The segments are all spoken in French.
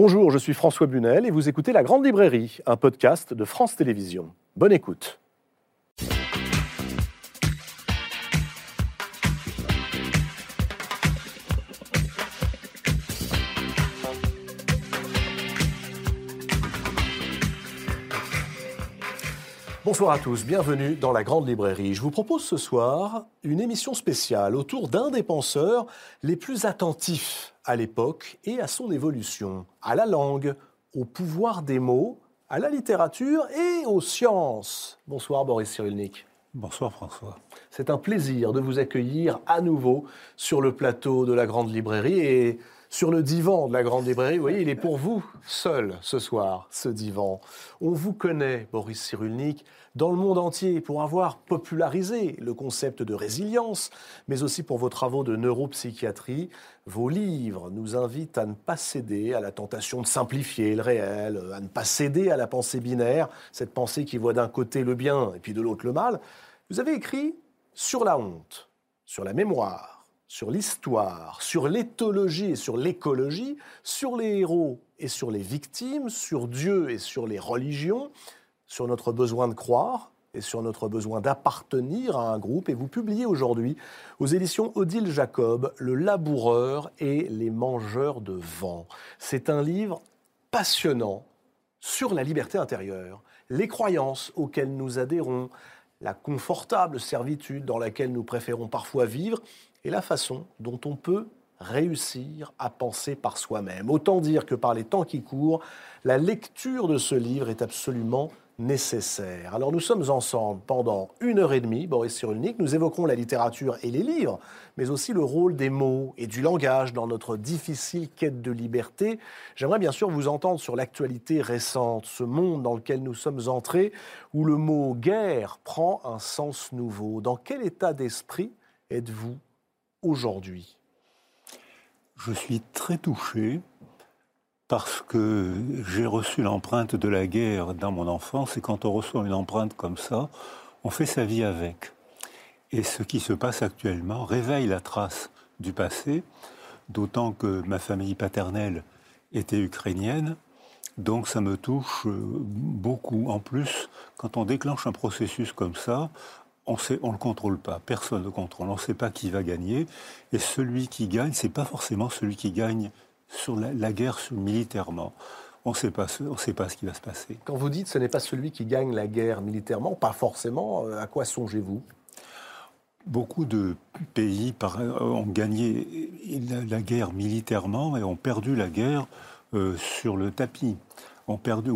Bonjour, je suis François Bunel et vous écoutez La Grande Librairie, un podcast de France Télévisions. Bonne écoute. Bonsoir à tous, bienvenue dans la Grande Librairie. Je vous propose ce soir une émission spéciale autour d'un des penseurs les plus attentifs à l'époque et à son évolution, à la langue, au pouvoir des mots, à la littérature et aux sciences. Bonsoir Boris Cyrulnik. Bonsoir François. C'est un plaisir de vous accueillir à nouveau sur le plateau de la Grande Librairie et sur le divan de la Grande Librairie. Vous voyez, il est pour vous seul ce soir, ce divan. On vous connaît, Boris Cyrulnik, dans le monde entier pour avoir popularisé le concept de résilience, mais aussi pour vos travaux de neuropsychiatrie. Vos livres nous invitent à ne pas céder à la tentation de simplifier le réel, à ne pas céder à la pensée binaire, cette pensée qui voit d'un côté le bien et puis de l'autre le mal. Vous avez écrit sur la honte, sur la mémoire, sur l'histoire, sur l'éthologie et sur l'écologie, sur les héros et sur les victimes, sur Dieu et sur les religions, sur notre besoin de croire et sur notre besoin d'appartenir à un groupe. Et vous publiez aujourd'hui aux éditions Odile Jacob Le laboureur et les mangeurs de vent. C'est un livre passionnant sur la liberté intérieure, les croyances auxquelles nous adhérons, la confortable servitude dans laquelle nous préférons parfois vivre et la façon dont on peut réussir à penser par soi-même. Autant dire que par les temps qui courent, la lecture de ce livre est absolument nécessaire. Alors nous sommes ensemble pendant une heure et demie, Boris Cyrulnik, nous évoquerons la littérature et les livres, mais aussi le rôle des mots et du langage dans notre difficile quête de liberté. J'aimerais bien sûr vous entendre sur l'actualité récente, ce monde dans lequel nous sommes entrés, où le mot guerre prend un sens nouveau. Dans quel état d'esprit êtes-vous aujourd'hui Je suis très touché parce que j'ai reçu l'empreinte de la guerre dans mon enfance, et quand on reçoit une empreinte comme ça, on fait sa vie avec. Et ce qui se passe actuellement réveille la trace du passé, d'autant que ma famille paternelle était ukrainienne, donc ça me touche beaucoup. En plus, quand on déclenche un processus comme ça, on ne le contrôle pas, personne ne le contrôle, on ne sait pas qui va gagner, et celui qui gagne, c'est pas forcément celui qui gagne sur la, guerre militairement. On ne sait pas ce qui va se passer. Quand vous dites ce n'est pas celui qui gagne la guerre militairement, pas forcément, euh, à quoi songez-vous? Beaucoup de pays ont gagné la, guerre militairement et ont perdu la guerre euh, sur le tapis. Ont perdu,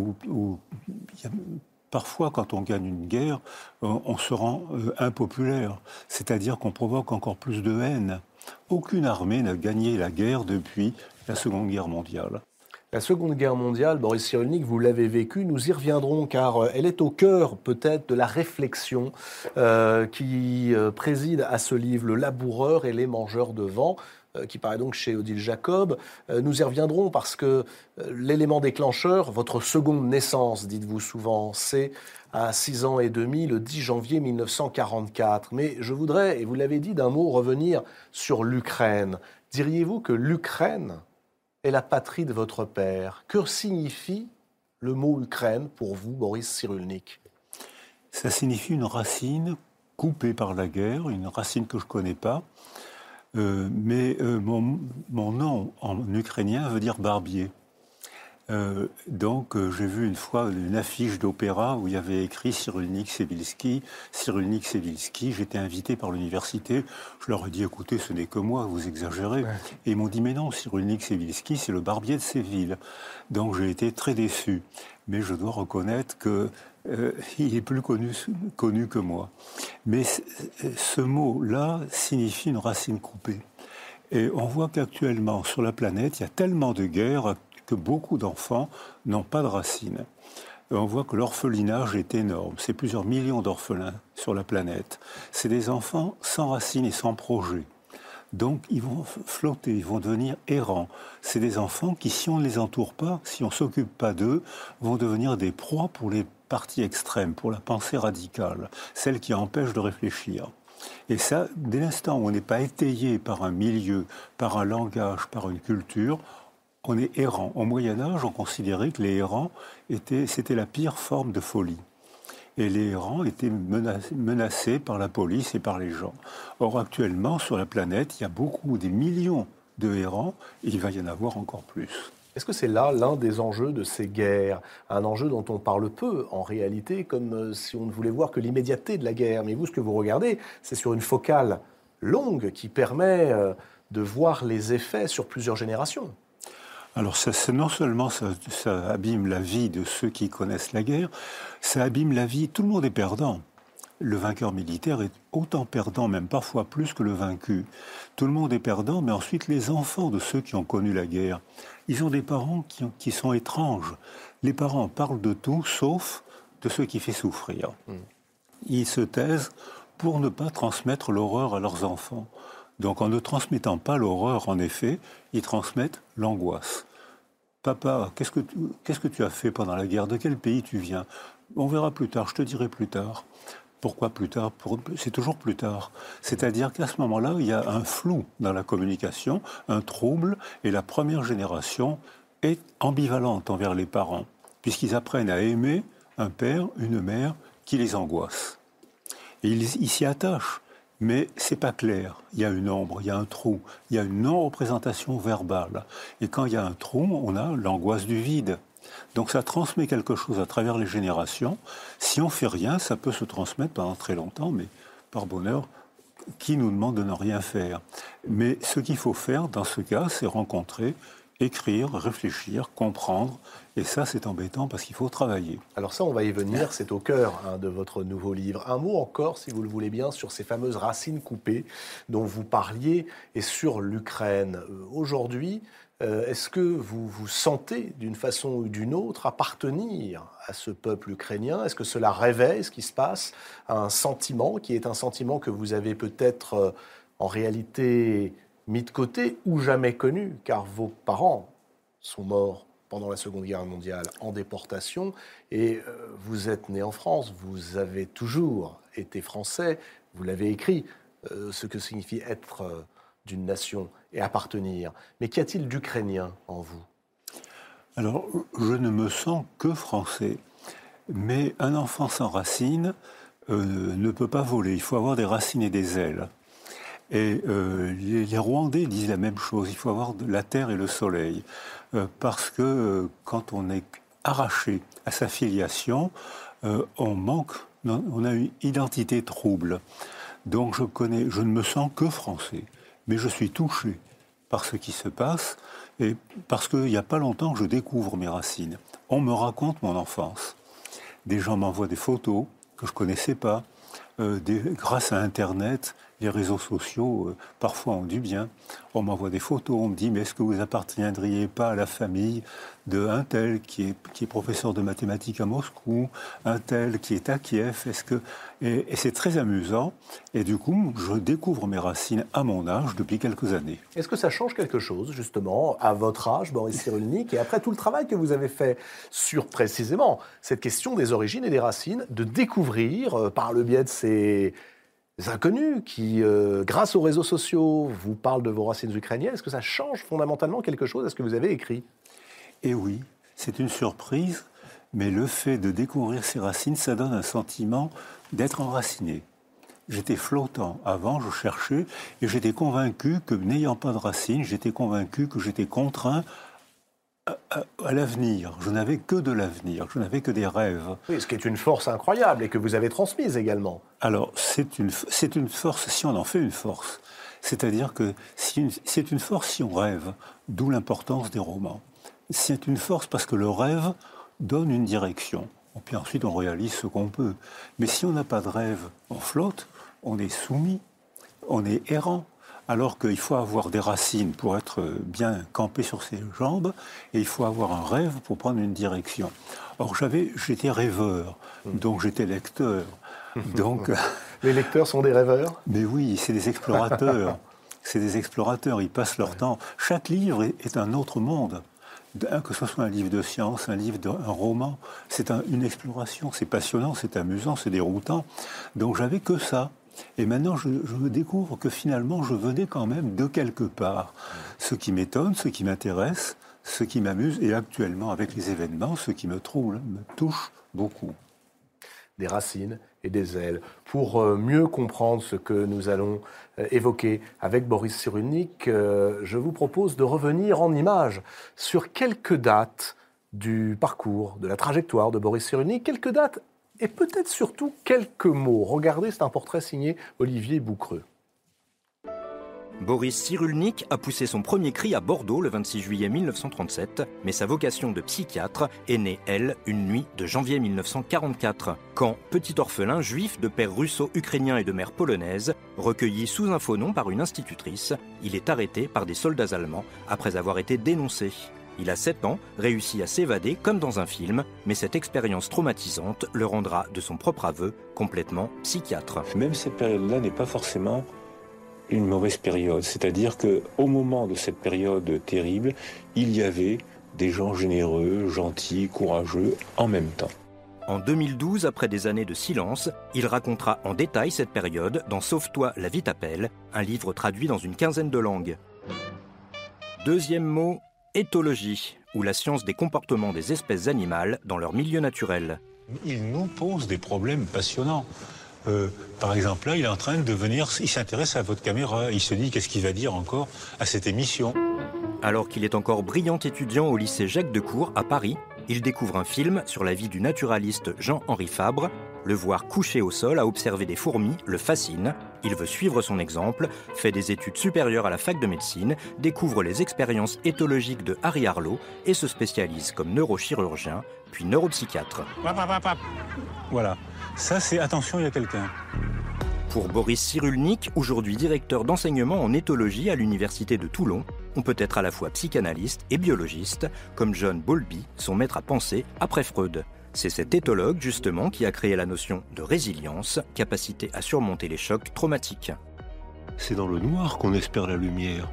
parfois, quand on gagne une guerre, euh, on se rend impopulaire, c'est-à-dire qu'on provoque encore plus de haine. Aucune armée n'a gagné la guerre depuis la Seconde Guerre mondiale. La Seconde Guerre mondiale, Boris Cyrulnik, vous l'avez vécue, nous y reviendrons car euh, elle est au cœur peut-être de la réflexion euh, qui euh, préside à ce livre, Le laboureur et les mangeurs de vent qui paraît donc chez Odile Jacob. Nous y reviendrons parce que l'élément déclencheur, votre seconde naissance, dites-vous souvent, c'est à 6 ans et demi, le 10 janvier 1944. Mais je voudrais, et vous l'avez dit d'un mot, revenir sur l'Ukraine. Diriez-vous que l'Ukraine est la patrie de votre père? Que signifie le mot Ukraine pour vous, Boris Cyrulnik? Ça signifie une racine coupée par la guerre, une racine que je ne connais pas. Euh, mais euh, mon, mon, nom en ukrainien veut dire barbier. Euh, donc, j'ai vu une fois une affiche d'opéra où il y avait écrit Cyrulnik Sevilski, Cyrulnik Sevilski. J'étais invité par l'université. Je leur ai dit écoutez, ce n'est que moi, vous exagérez. Et ils m'ont dit mais non, Cyrulnik Sevilski, c'est le barbier de Séville. Donc, j'ai été très déçu. Mais je dois reconnaître que euh, il est plus connu, connu que moi. Mais ce mot-là signifie une racine coupée. Et on voit qu'actuellement, sur la planète, il y a tellement de guerres que beaucoup d'enfants n'ont pas de racines. on voit que l'orphelinage est énorme. C'est plusieurs millions d'orphelins sur la planète. C'est des enfants sans racines et sans projet. Donc ils vont flotter, ils vont devenir errants. C'est des enfants qui, si on ne les entoure pas, si on ne s'occupe pas d'eux, vont devenir des proies pour les parties extrêmes, pour la pensée radicale, celle qui empêche de réfléchir. Et ça, dès l'instant où on n'est pas étayé par un milieu, par un langage, par une culture, on est errant. Au Moyen Âge, on considérait que les errants c'était la pire forme de folie. Et les errants étaient menacés, par la police et par les gens. Or, actuellement, sur la planète, il y a beaucoup, des millions de errants, et il va y en avoir encore plus. Est-ce que c'est là l'un des enjeux de ces guerres? Un enjeu dont on parle peu, en réalité, comme euh, si on ne voulait voir que l'immédiateté de la guerre. Mais vous, ce que vous regardez, c'est sur une focale longue qui permet euh, de voir les effets sur plusieurs générations. Alors ça, non seulement ça, abîme la vie de ceux qui connaissent la guerre, ça abîme la vie, tout le monde est perdant. Le vainqueur militaire est autant perdant, même parfois plus que le vaincu. Tout le monde est perdant, mais ensuite les enfants de ceux qui ont connu la guerre, ils ont des parents qui, qui sont étranges. Les parents parlent de tout sauf de ce qui fait souffrir. Hmm. Ils se taisent pour ne pas transmettre l'horreur à leurs enfants. Donc en ne transmettant pas l'horreur, en effet, ils transmettent l'angoisse. Papa, qu'est-ce que, tu, qu'est-ce que tu as fait pendant la guerre? De quel pays tu viens? On verra plus tard, je te dirai plus tard. Pourquoi plus tard? C'est toujours plus tard. C'est-à-dire qu'à ce moment-là, il y a un flou dans la communication, un trouble, et la première génération est ambivalente envers les parents, puisqu'ils apprennent à aimer un père, une mère qui les angoisse. Et ils s'y attachent mais c'est pas clair. Il y a une ombre, il y a un trou, il y a une non-représentation verbale. Et quand il y a un trou, on a l'angoisse du vide. Donc ça transmet quelque chose à travers les générations. Si on fait rien, ça peut se transmettre pendant très longtemps, mais par bonheur, qui nous demande de ne rien faire? Mais ce qu'il faut faire dans ce cas, c'est rencontrer écrire, réfléchir, comprendre. Et ça, c'est embêtant parce qu'il faut travailler. Alors ça, on va y venir, c'est au cœur hein, de votre nouveau livre. Un mot encore, si vous le voulez bien, sur ces fameuses racines coupées dont vous parliez et sur l'Ukraine. Euh, aujourd'hui, euh, est-ce que vous vous sentez d'une façon ou d'une autre appartenir à ce peuple ukrainien? Est-ce que cela réveille ce qui se passe Un sentiment qui est un sentiment que vous avez peut-être euh, en réalité mis de côté ou jamais connu, car vos parents sont morts? Pendant la Seconde Guerre mondiale en déportation, et euh, vous êtes né en France, vous avez toujours été français, vous l'avez écrit, euh, ce que signifie être euh, d'une nation et appartenir. Mais qu'y a-t-il d'ukrainien en vous? Alors, je ne me sens que français, mais un enfant sans racines ne peut pas voler, il faut avoir des racines et des ailes. Et les, Rwandais disent la même chose, il faut avoir la terre et le soleil. Euh, parce que euh, quand on est arraché à sa filiation, on manque, on a une identité trouble. Donc je, connais, je ne me sens que français, mais je suis touché par ce qui se passe, et parce qu'il n'y a pas longtemps je découvre mes racines. On me raconte mon enfance. Des gens m'envoient des photos que je ne connaissais pas. grâce à Internet, les réseaux sociaux, euh, parfois, ont du bien. On m'envoie des photos, on me dit, mais est-ce que vous appartiendriez pas à la famille de un tel qui est, est professeur de mathématiques à Moscou, un tel qui est à Kiev? Est-ce que... Et, c'est très amusant. Et du coup, je découvre mes racines à mon âge depuis quelques années. Est-ce que ça change quelque chose, justement, à votre âge, Boris Cyrulnik, et après tout le travail que vous avez fait sur précisément cette question des origines et des racines, de découvrir, euh, par le biais de ces inconnus qui, euh, grâce aux réseaux sociaux, vous parlent de vos racines ukrainiennes. Est-ce que ça change fondamentalement quelque chose à ce que vous avez écrit? Eh oui, c'est une surprise, mais le fait de découvrir ces racines, ça donne un sentiment d'être enraciné. J'étais flottant. Avant, je cherchais et j'étais convaincu que n'ayant pas de racines, j'étais convaincu que j'étais contraint à, l'avenir. Je n'avais que de l'avenir, je n'avais que des rêves. Oui, ce qui est une force incroyable et que vous avez transmise également. Alors, c'est une, c'est une force si on en fait une force. C'est-à-dire que c'est une force si on rêve, d'où l'importance des romans. C'est une force parce que le rêve donne une direction. Et puis ensuite, on réalise ce qu'on peut. Mais si on n'a pas de rêve, on flotte, on est soumis, on est errant alors qu'il faut avoir des racines pour être bien campé sur ses jambes, et il faut avoir un rêve pour prendre une direction. Or, j'avais, j'étais rêveur, hmm. donc j'étais lecteur. Donc, Les lecteurs sont des rêveurs Mais oui, c'est des explorateurs. c'est des explorateurs, ils passent leur temps. Chaque livre est un autre monde. Que ce soit un livre de science, un livre, de, un roman, c'est une exploration, c'est passionnant, c'est amusant, c'est déroutant. Donc j'avais que ça. Et maintenant, je, me découvre que finalement, je venais quand même de quelque part. Ce qui m'étonne, ce qui m'intéresse, ce qui m'amuse, et actuellement, avec les événements, ce qui me trouble, me touche beaucoup. Des racines et des ailes. Pour euh, mieux comprendre ce que nous allons euh, évoquer avec Boris Cyrulnik, euh, je vous propose de revenir en images sur quelques dates du parcours, de la trajectoire de Boris Cyrulnik, quelques dates et peut-être surtout quelques mots. Regardez, c'est un portrait signé Olivier Boucreux. Boris Cyrulnik a poussé son premier cri à Bordeaux le 26 juillet 1937, mais sa vocation de psychiatre est née, elle, une nuit de janvier 1944, quand, petit orphelin juif de père russo-ukrainien et de mère polonaise, recueilli sous un faux nom par une institutrice, il est arrêté par des soldats allemands après avoir été dénoncé. Il a 7 ans, réussit à s'évader comme dans un film, mais cette expérience traumatisante le rendra, de son propre aveu, complètement psychiatre. Même cette période-là n'est pas forcément une mauvaise période. C'est-à-dire que au moment de cette période terrible, il y avait des gens généreux, gentils, courageux en même temps. En 2012, après des années de silence, il racontera en détail cette période dans Sauve-toi, la vie t'appelle, un livre traduit dans une quinzaine de langues. Deuxième mot, éthologie, ou la science des comportements des espèces animales dans leur milieu naturel. Il nous pose des problèmes passionnants. Euh, par exemple, là, il est en train de venir, il s'intéresse à votre caméra, il se dit qu'est-ce qu'il va dire encore à cette émission? Alors qu'il est encore brillant étudiant au lycée Jacques Decour à Paris, il découvre un film sur la vie du naturaliste Jean-Henri Fabre. Le voir couché au sol à observer des fourmis le fascine. Il veut suivre son exemple, fait des études supérieures à la fac de médecine, découvre les expériences éthologiques de Harry Harlow et se spécialise comme neurochirurgien, puis neuropsychiatre. Voilà. Ça, c'est attention, il y a quelqu'un. Pour Boris Cyrulnik, aujourd'hui directeur d'enseignement en éthologie à l'université de Toulon, on peut être à la fois psychanalyste et biologiste, comme John Bowlby, son maître à penser après Freud. C'est cet éthologue, justement, qui a créé la notion de résilience, capacité à surmonter les chocs traumatiques. C'est dans le noir qu'on espère la lumière.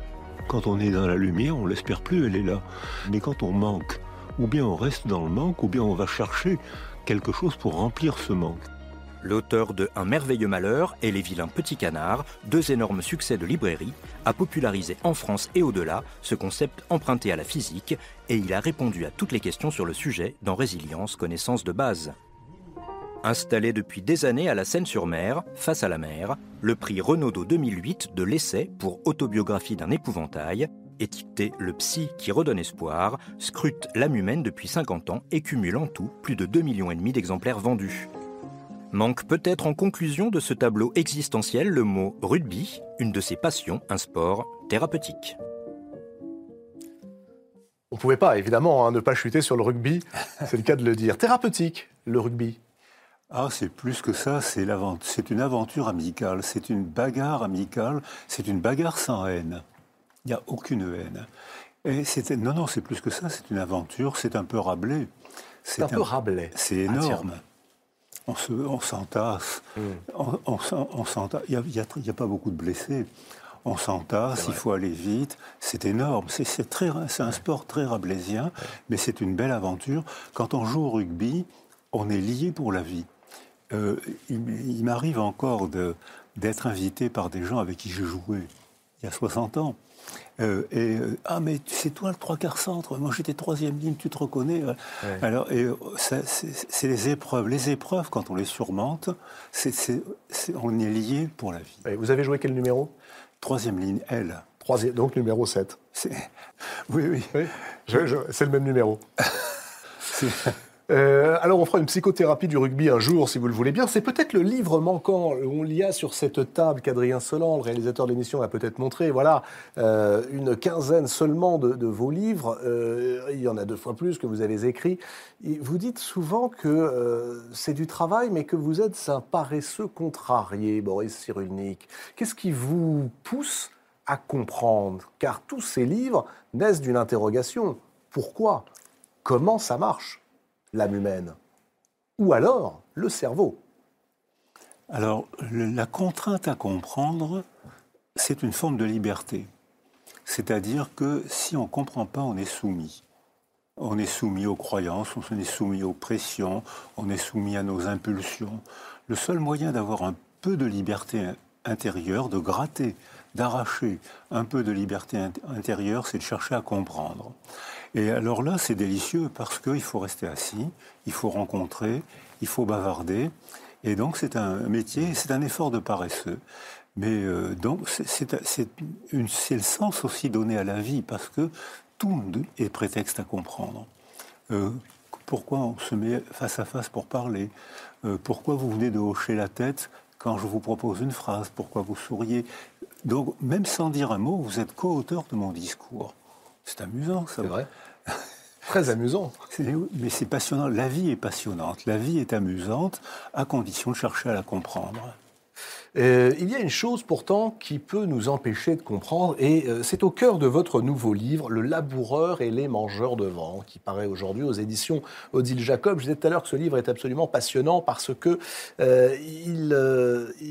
Quand on est dans la lumière, on l'espère plus, elle est là. Mais quand on manque, ou bien on reste dans le manque, ou bien on va chercher quelque chose pour remplir ce manque. L'auteur de Un merveilleux malheur et Les vilains petits canards, deux énormes succès de librairie, a popularisé en France et au-delà ce concept emprunté à la physique et il a répondu à toutes les questions sur le sujet dans Résilience, connaissance de base. Installé depuis des années à la Seine-sur-Mer, face à la mer, le prix Renaudot 2008 de l'essai pour autobiographie d'un épouvantail étiqueté Le Psy qui redonne espoir, scrute l'âme humaine depuis 50 ans et cumule en tout plus de 2,5 millions d'exemplaires vendus. Manque peut-être en conclusion de ce tableau existentiel le mot rugby, une de ses passions, un sport thérapeutique. On ne pouvait pas, évidemment, hein, ne pas chuter sur le rugby, c'est le cas de le dire. Thérapeutique, le rugby. Ah, c'est plus que ça, c'est une aventure amicale, c'est une bagarre amicale, c'est une bagarre sans haine. Il n'y a aucune haine. Et c'était non, non, c'est plus que ça. C'est une aventure. C'est un peu Rabelais. C'est un, peu Rabelais. C'est ah, énorme. on se, on s'entasse. Hmm. On, Il n'y a, a, pas beaucoup de blessés. On s'entasse, il faut aller vite. C'est énorme. C'est très, c'est un sport très rabelaisien, mais c'est une belle aventure. Quand on joue au rugby, on est lié pour la vie. Euh, il, m'arrive encore de, d'être invité par des gens avec qui j'ai joué il y a 60 ans. Euh, et euh, ah mais c'est toi le trois quarts centre. Moi j'étais troisième ligne, tu te reconnais. Alors et euh, c'est les épreuves. Les épreuves quand on les surmonte, c'est on est lié pour la vie. vous avez joué quel numéro? Troisième ligne L. Troisième, donc numéro 7. Oui oui. oui. c'est le même numéro. Euh, alors, on fera une psychothérapie du rugby un jour, si vous le voulez bien. C'est peut-être le livre manquant. On l'y a sur cette table qu'Adrien Solan, le réalisateur de l'émission, a peut-être montré. Voilà, euh, une quinzaine seulement de, vos livres. Euh, il y en a deux fois plus que vous avez écrits. vous dites souvent que c'est du travail, mais que vous êtes un paresseux contrarié, Boris Cyrulnik. Qu'est-ce qui vous pousse à comprendre? Car tous ces livres naissent d'une interrogation. Pourquoi? Comment ça marche? L'âme humaine Ou alors le cerveau Alors, la contrainte à comprendre, c'est une forme de liberté. C'est-à-dire que si on ne comprend pas, on est soumis. On est soumis aux croyances, on est soumis aux pressions, on est soumis à nos impulsions. Le seul moyen d'avoir un peu de liberté intérieure, de gratter, d'arracher un peu de liberté intérieure, c'est de chercher à comprendre. Et alors là, c'est délicieux parce qu'il faut rester assis, il faut rencontrer, il faut bavarder. Et donc, c'est un métier, c'est un effort de paresseux. Mais euh, donc, c'est le sens aussi donné à la vie parce que tout est prétexte à comprendre. Euh, pourquoi on se met face à face pour parler? Euh, Pourquoi vous venez de hocher la tête quand je vous propose une phrase? Pourquoi vous souriez? Donc, même sans dire un mot, vous êtes co-auteur de mon discours. C'est amusant, ça. C'est vrai. Très amusant. Mais c'est passionnant. La vie est passionnante. La vie est amusante à condition de chercher à la comprendre. Euh, il y a une chose pourtant qui peut nous empêcher de comprendre, et euh, c'est au cœur de votre nouveau livre, Le laboureur et les mangeurs de vent, qui paraît aujourd'hui aux éditions Odile Jacob. Je disais tout à l'heure que ce livre est absolument passionnant parce que euh, il,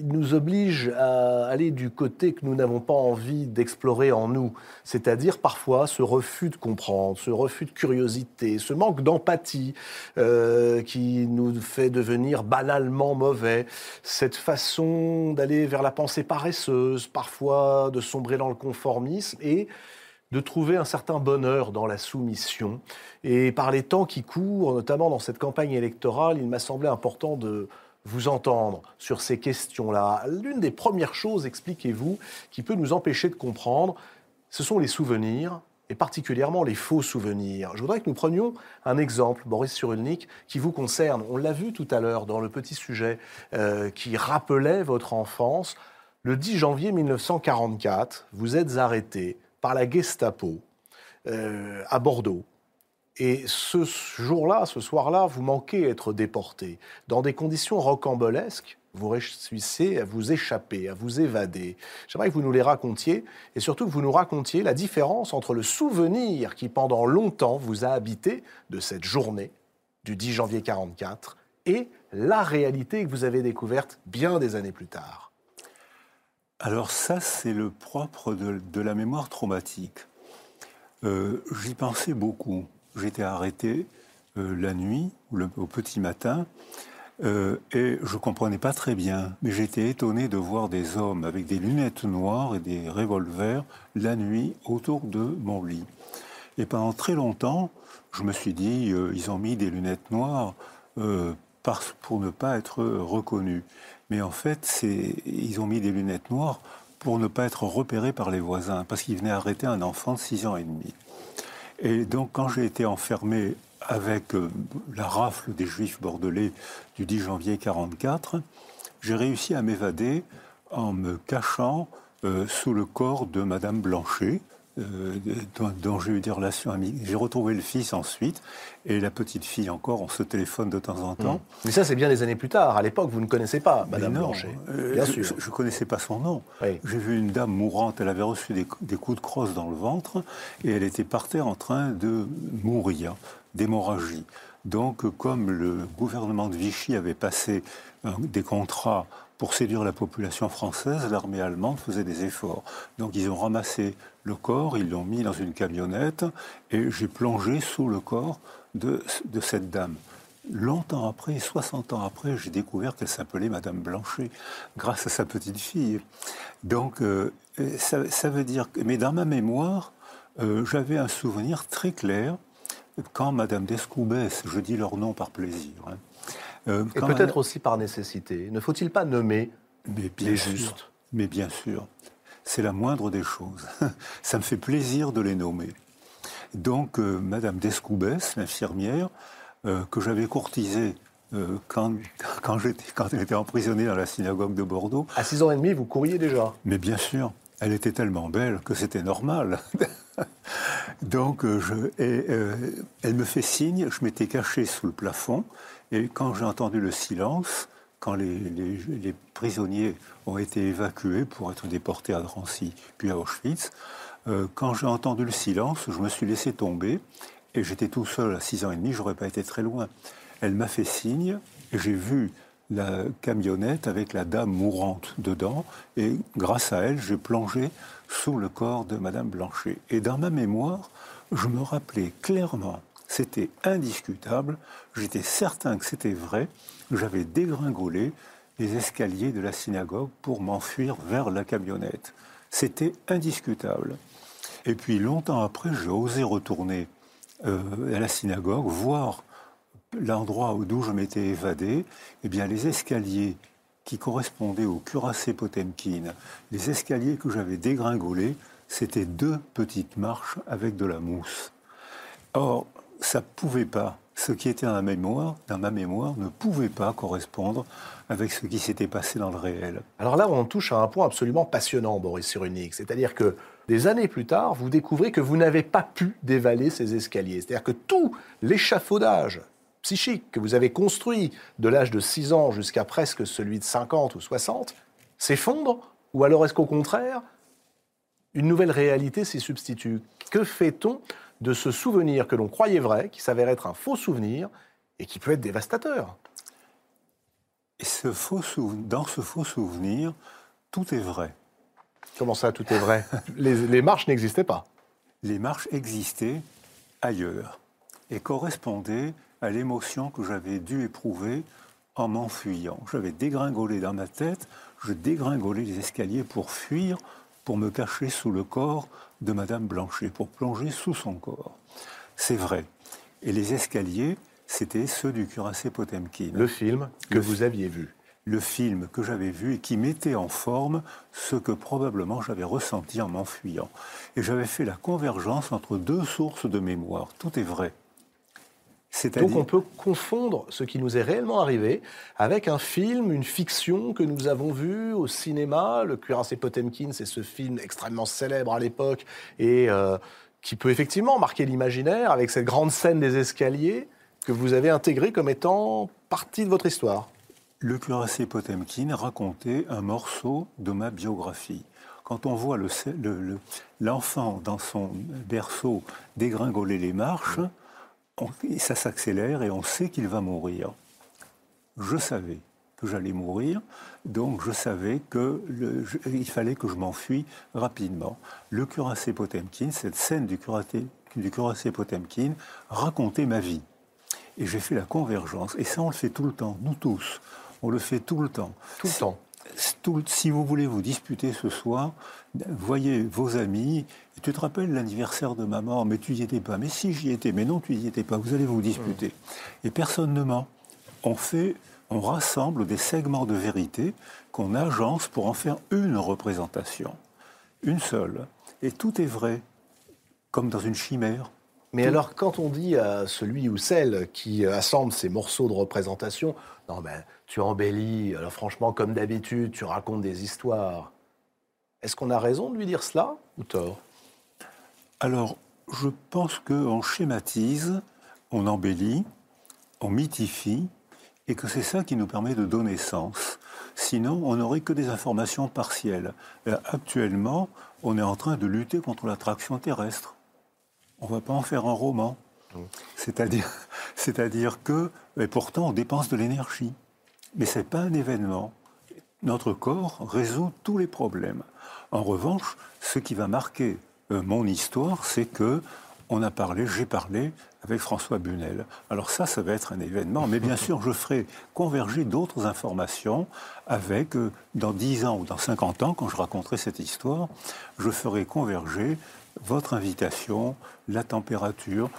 nous oblige à aller du côté que nous n'avons pas envie d'explorer en nous, c'est-à-dire parfois ce refus de comprendre, ce refus de curiosité, ce manque d'empathie qui nous fait devenir banalement mauvais, cette façon d'aller vers la pensée paresseuse, parfois de sombrer dans le conformisme et de trouver un certain bonheur dans la soumission. Et par les temps qui courent, notamment dans cette campagne électorale, il m'a semblé important de vous entendre sur ces questions-là. L'une des premières choses, expliquez-vous, qui peut nous empêcher de comprendre, ce sont les souvenirs et particulièrement les faux souvenirs. Je voudrais que nous prenions un exemple, Boris Cyrulnik, qui vous concerne. On l'a vu tout à l'heure dans le petit sujet euh, qui rappelait votre enfance. Le 10 janvier 1944, vous êtes arrêté par la Gestapo euh, à Bordeaux. Et ce jour-là, ce soir-là, vous manquez être déporté dans des conditions rocambolesques vous réussissez à vous échapper, à vous évader. J'aimerais que vous nous les racontiez et surtout que vous nous racontiez la différence entre le souvenir qui pendant longtemps vous a habité de cette journée du 10 janvier 44 et la réalité que vous avez découverte bien des années plus tard. Alors ça, c'est le propre de, la mémoire traumatique. Euh, j'y pensais beaucoup. J'étais arrêté euh, la nuit, le, au petit matin, euh, et je comprenais pas très bien, mais j'étais étonné de voir des hommes avec des lunettes noires et des revolvers la nuit autour de mon lit. Et pendant très longtemps, je me suis dit, euh, ils ont mis des lunettes noires euh, pour ne pas être reconnus. Mais en fait, ils ont mis des lunettes noires pour ne pas être repérés par les voisins, parce qu'ils venaient arrêter un enfant de 6 ans et demi. Et donc, quand j'ai été enfermé avec euh, la rafle des Juifs bordelais du 10 janvier 1944, j'ai réussi à m'évader en me cachant euh, sous le corps de Madame Blanchet, euh, dont, j'ai eu des relations amicales. J'ai retrouvé le fils ensuite, et la petite fille encore, on se téléphone de temps en temps. Mmh. Mais ça, c'est bien des années plus tard. À l'époque, vous ne connaissez pas Madame Blanchet. bien je, sûr. Je ne connaissais pas son nom. J'ai vu une dame mourante, elle avait reçu des, des, coups de crosse dans le ventre, et elle était par terre en train de mourir d'hémorragie. Donc, comme le gouvernement de Vichy avait passé euh, des contrats pour séduire la population française, l'armée allemande faisait des efforts. Donc ils ont ramassé le corps, ils l'ont mis dans une camionnette et j'ai plongé sous le corps de, cette dame. Longtemps après, 60 ans après, j'ai découvert qu'elle s'appelait Madame Blanchet, grâce à sa petite fille. Donc euh, ça, veut dire que, mais dans ma mémoire, euh, j'avais un souvenir très clair quand Madame Descoubès, je dis leur nom par plaisir. Hein, euh, Et peut-être aussi par nécessité. Ne faut-il pas nommer mais bien les justes Mais bien sûr, c'est la moindre des choses. Ça me fait plaisir de les nommer. Donc, euh, Madame Descoubès, l'infirmière, euh, que j'avais courtisée quand, quand, quand, elle était emprisonnée dans la synagogue de Bordeaux. À six ans et demi, vous courriez déjà Mais bien sûr. Elle était tellement belle que c'était normal. Donc, euh, euh, elle me fait signe, je m'étais caché sous le plafond, et quand j'ai entendu le silence, quand les, les, prisonniers ont été évacués pour être déportés à Drancy, puis à Auschwitz, euh, quand j'ai entendu le silence, je me suis laissé tomber, et j'étais tout seul à 6 ans et demi, j'aurais pas été très loin. Elle m'a fait signe, et j'ai vu la camionnette avec la dame mourante dedans, et grâce à elle, j'ai plongé sous le corps de Madame Blanchet. Et dans ma mémoire, je me rappelais clairement, c'était indiscutable, j'étais certain que c'était vrai, j'avais dégringolé les escaliers de la synagogue pour m'enfuir vers la camionnette. C'était indiscutable. Et puis longtemps après, j'ai osé retourner euh, à la synagogue, voir l'endroit d'où je m'étais évadé. Eh bien, les escaliers qui correspondaient au cuirassé Potemkin, les escaliers que j'avais dégringolés, c'était deux petites marches avec de la mousse. Or, ça pouvait pas, ce qui était dans ma mémoire, dans ma mémoire ne pouvait pas correspondre avec ce qui s'était passé dans le réel. Alors là, on touche à un point absolument passionnant, Boris Cyrulnik. C'est-à-dire que des années plus tard, vous découvrez que vous n'avez pas pu dévaler ces escaliers. C'est-à-dire que tout l'échafaudage psychique que vous avez construit de l'âge de 6 ans jusqu'à presque celui de 50 ou 60 s'effondre Ou alors est-ce qu'au contraire, une nouvelle réalité s'y substitue? Que fait-on de ce souvenir que l'on croyait vrai, qui s'avère être un faux souvenir et qui peut être dévastateur? Et ce faux dans ce faux souvenir, tout est vrai. Comment ça, tout est vrai? Les, marches n'existaient pas. Les marches existaient ailleurs et correspondaient à l'émotion que j'avais dû éprouver en m'enfuyant. J'avais dégringolé dans ma tête, je dégringolais les escaliers pour fuir, pour me cacher sous le corps de Madame Blanchet, pour plonger sous son corps. C'est vrai. Et les escaliers, c'était ceux du cuirassé Potemkin. Le film que vous aviez vu le film que j'avais vu et qui mettait en forme ce que probablement j'avais ressenti en m'enfuyant. Et j'avais fait la convergence entre deux sources de mémoire. Tout est vrai. Donc on peut confondre ce qui nous est réellement arrivé avec un film, une fiction que nous avons vu au cinéma. Le Cuirassé Potemkin, c'est ce film extrêmement célèbre à l'époque et euh, qui peut effectivement marquer l'imaginaire avec cette grande scène des escaliers que vous avez intégrée comme étant partie de votre histoire. Le cuirassé Potemkin racontait un morceau de ma biographie. Quand on voit l'enfant dans son berceau dégringoler les marches, ça s'accélère et on sait qu'il va mourir. Je savais que j'allais mourir, donc je savais qu'il fallait que je m'enfuis rapidement. Le cuirassé Potemkin, cette scène du cuirassé, du cuirassé Potemkin, racontait ma vie. Et j'ai fait la convergence. Et ça, on le fait tout le temps, nous tous. On le fait tout le temps. Tout le temps. Si vous voulez vous disputer ce soir, voyez vos amis. Et tu te rappelles l'anniversaire de maman, mais tu n'y étais pas. Mais si j'y étais, mais non, tu n'y étais pas. Vous allez vous disputer. Mmh. Et personne ne ment. On fait, on rassemble des segments de vérité qu'on agence pour en faire une représentation, une seule. Et tout est vrai, comme dans une chimère. Mais alors, quand on dit à celui ou celle qui assemble ces morceaux de représentation, non, ben, tu embellis, alors franchement, comme d'habitude, tu racontes des histoires. Est-ce qu'on a raison de lui dire cela ou tort? Alors, je pense qu'on schématise, on embellit, on mythifie, et que c'est ça qui nous permet de donner sens. Sinon, on n'aurait que des informations partielles. actuellement, on est en train de lutter contre l'attraction terrestre. On ne va pas en faire un roman. C'est-à-dire, c'est-à-dire que, et pourtant, on dépense de l'énergie. Mais ce n'est pas un événement. Notre corps résout tous les problèmes. En revanche, ce qui va marquer euh, mon histoire, c'est que on a parlé, j'ai parlé avec François Bunel. Alors ça, ça va être un événement, mais bien sûr, je ferai converger d'autres informations avec, euh, dans 10 ans ou dans 50 ans, quand je raconterai cette histoire, je ferai converger votre invitation, la température,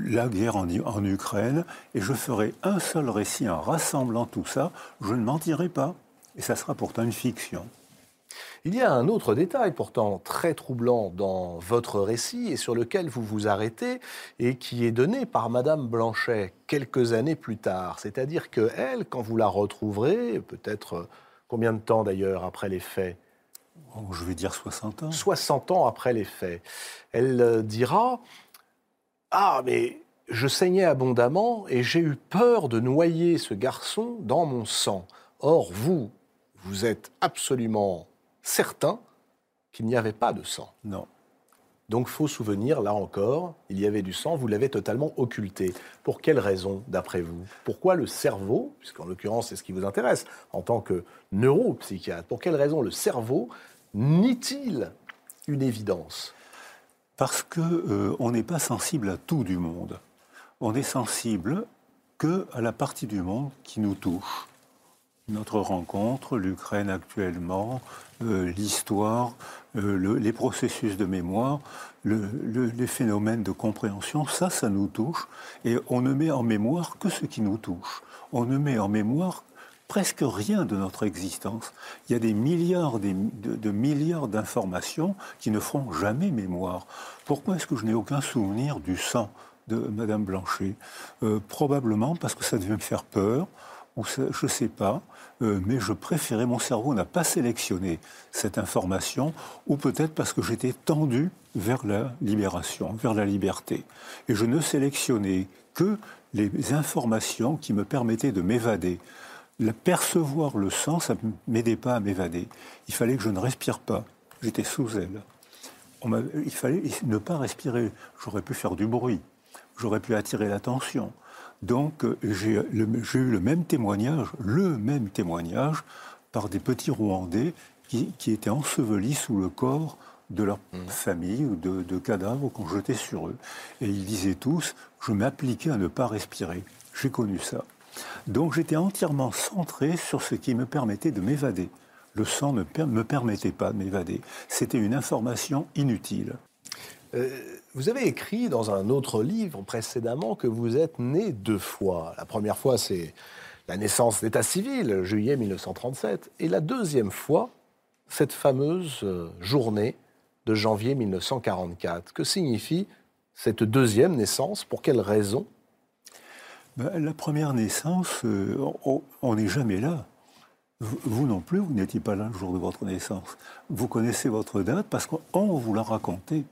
la guerre en, Ukraine, et je ferai un seul récit en rassemblant tout ça, je ne mentirai pas. Et ça sera pourtant une fiction. Il y a un autre détail pourtant très troublant dans votre récit et sur lequel vous vous arrêtez et qui est donné par Madame Blanchet quelques années plus tard. C'est-à-dire que elle, quand vous la retrouverez, peut-être euh, combien de temps d'ailleurs après les faits? Oh, Je vais dire 60 ans. 60 ans après les faits. Elle euh, dira ah, mais je saignais abondamment et j'ai eu peur de noyer ce garçon dans mon sang. Or, vous, vous êtes absolument certain qu'il n'y avait pas de sang. Non. Donc, faux souvenir, là encore, il y avait du sang, vous l'avez totalement occulté. Pour quelle raison, d'après vous? Pourquoi le cerveau, puisqu'en l'occurrence c'est ce qui vous intéresse en tant que neuropsychiatre, pour quelle raison le cerveau nie-t-il une évidence? Parce qu'on euh, n'est pas sensible à tout du monde. On est sensible que à la partie du monde qui nous touche. notre rencontre, l'Ukraine actuellement, euh, l'histoire, euh, les processus de mémoire, les phénomènes de compréhension, ça, ça nous touche. Et on ne met en mémoire que ce qui nous touche. On ne met en mémoire presque rien de notre existence. Il y a des milliards de, milliards d'informations qui ne feront jamais mémoire. Pourquoi est-ce que je n'ai aucun souvenir du sang de Madame Blanchet? Euh, Probablement parce que ça devait me faire peur, ou je ne sais pas, euh, mais je préférais, mon cerveau n'a pas sélectionné cette information, ou peut-être parce que j'étais tendu vers la libération, vers la liberté. Et je ne sélectionnais que les informations qui me permettaient de m'évader. La percevoir le sang, ça ne m'aidait pas à m'évader. Il fallait que je ne respire pas. J'étais sous elle. il fallait ne pas respirer. J'aurais pu faire du bruit. J'aurais pu attirer l'attention. Donc j'ai eu le même témoignage, le même témoignage, par des petits Rwandais qui, étaient ensevelis sous le corps de leur mmh. famille ou de, cadavres qu'on jetait sur eux. Et ils disaient tous, je m'appliquais à ne pas respirer. J'ai connu ça. Donc j'étais entièrement centré sur ce qui me permettait de m'évader. Le sang ne me permettait pas de m'évader. C'était une information inutile. Euh, vous avez écrit dans un autre livre précédemment que vous êtes né deux fois. La première fois, c'est la naissance d'état civil, juillet 1937. Et la deuxième fois, cette fameuse euh, journée de janvier 1944. Que signifie cette deuxième naissance? Pour quelle raison? Ben, La première naissance, euh, on n'est jamais là. Vous non plus, vous n'étiez pas là le jour de votre naissance. Vous connaissez votre date parce qu'on vous l'a raconté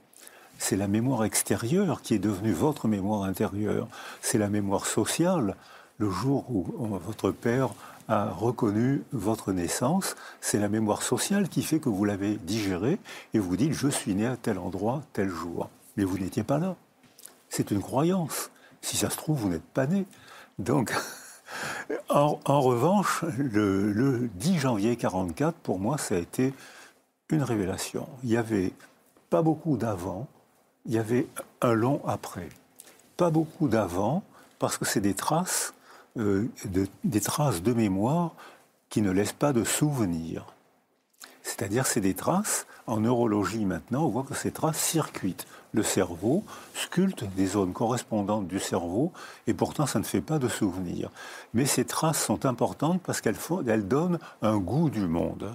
c'est la mémoire extérieure qui est devenue votre mémoire intérieure. C'est la mémoire sociale. Le jour où votre père a reconnu votre naissance, c'est la mémoire sociale qui fait que vous l'avez digérée et vous dites je suis né à tel endroit, tel jour. Mais vous n'étiez pas là. C'est une croyance. Si ça se trouve, vous n'êtes pas né. Donc, en, revanche, le, le 10 janvier 1944, pour moi, ça a été une révélation. Il n'y avait pas beaucoup d'avant, il y avait un long après. Pas beaucoup d'avant, parce que c'est des traces, euh, de, des traces de mémoire qui ne laissent pas de souvenirs. C'est-à-dire, c'est des traces. En neurologie, maintenant, on voit que ces traces circuitent le cerveau, sculptent des zones correspondantes du cerveau, et pourtant, ça ne fait pas de souvenirs. Mais ces traces sont importantes parce qu'elles elles donnent un goût du monde.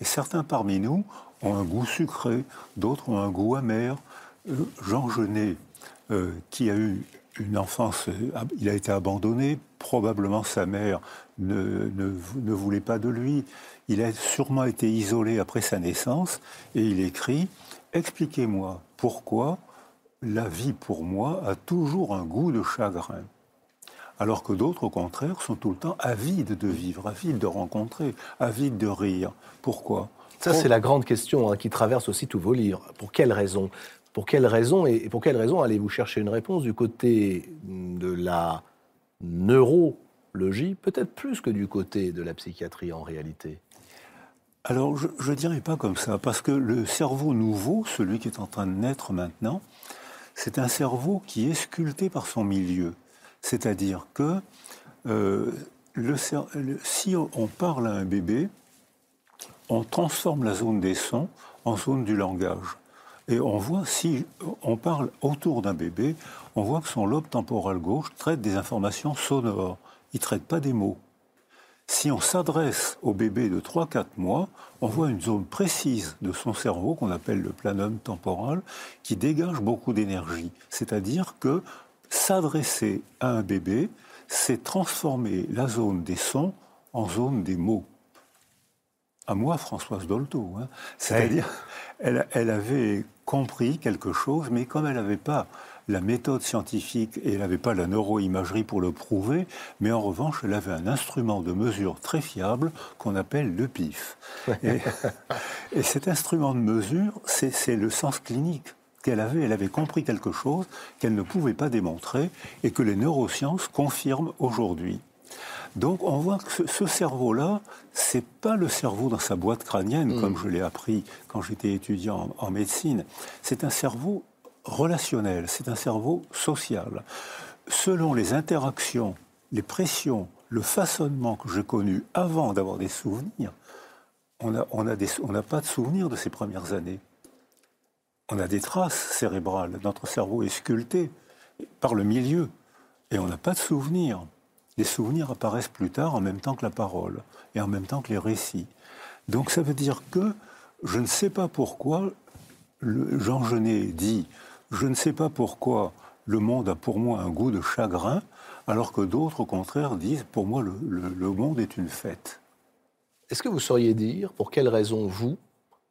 Et certains parmi nous ont un goût sucré, d'autres ont un goût amer, Jean Genet, euh, qui a eu une enfance, il a été abandonné, probablement sa mère ne, voulait pas de lui, il a sûrement été isolé après sa naissance, et il écrit Expliquez-moi pourquoi la vie pour moi a toujours un goût de chagrin alors que d'autres, au contraire, sont tout le temps avides de vivre, avides de rencontrer, avides de rire. Pourquoi? Ça, c'est la grande question hein, qui traverse aussi tous vos livres. Pour quelles raisons pour quelles raisons et pour quelles raisons allez-vous chercher une réponse du côté de la neurologie, peut-être plus que du côté de la psychiatrie en réalité? Alors, je ne dirais pas comme ça, parce que le cerveau nouveau, celui qui est en train de naître maintenant, c'est un cerveau qui est sculpté par son milieu. C'est-à-dire que euh, si on parle à un bébé, on transforme la zone des sons en zone du langage. Et on voit, si on parle autour d'un bébé, on voit que son lobe temporal gauche traite des informations sonores. Il ne traite pas des mots. Si on s'adresse au bébé de 3-4 mois, on voit une zone précise de son cerveau qu'on appelle le planum temporal qui dégage beaucoup d'énergie. C'est-à-dire que s'adresser à un bébé, c'est transformer la zone des sons en zone des mots. À moi, Françoise Dolto. Hein. C'est-à-dire, elle, elle, avait compris quelque chose, mais comme elle n'avait pas la méthode scientifique et elle n'avait pas la neuroimagerie pour le prouver, mais en revanche, elle avait un instrument de mesure très fiable qu'on appelle le PIF. Et, et cet instrument de mesure, c'est le sens clinique qu'elle avait. Elle avait compris quelque chose qu'elle ne pouvait pas démontrer et que les neurosciences confirment aujourd'hui. Donc on voit que ce, cerveau-là, c'est pas le cerveau dans sa boîte crânienne, mm. comme je l'ai appris quand j'étais étudiant en, médecine. C'est un cerveau relationnel, c'est un cerveau social. Selon les interactions, les pressions, le façonnement que j'ai connu avant d'avoir des souvenirs, on n'a on a on pas de souvenirs de ces premières années. On a des traces cérébrales. Notre cerveau est sculpté par le milieu. Et on n'a pas de souvenirs. Les souvenirs apparaissent plus tard en même temps que la parole et en même temps que les récits. Donc ça veut dire que je ne sais pas pourquoi Jean Genet dit Je ne sais pas pourquoi le monde a pour moi un goût de chagrin, alors que d'autres, au contraire, disent Pour moi, le, le monde est une fête. Est-ce que vous sauriez dire pour quelle raison vous,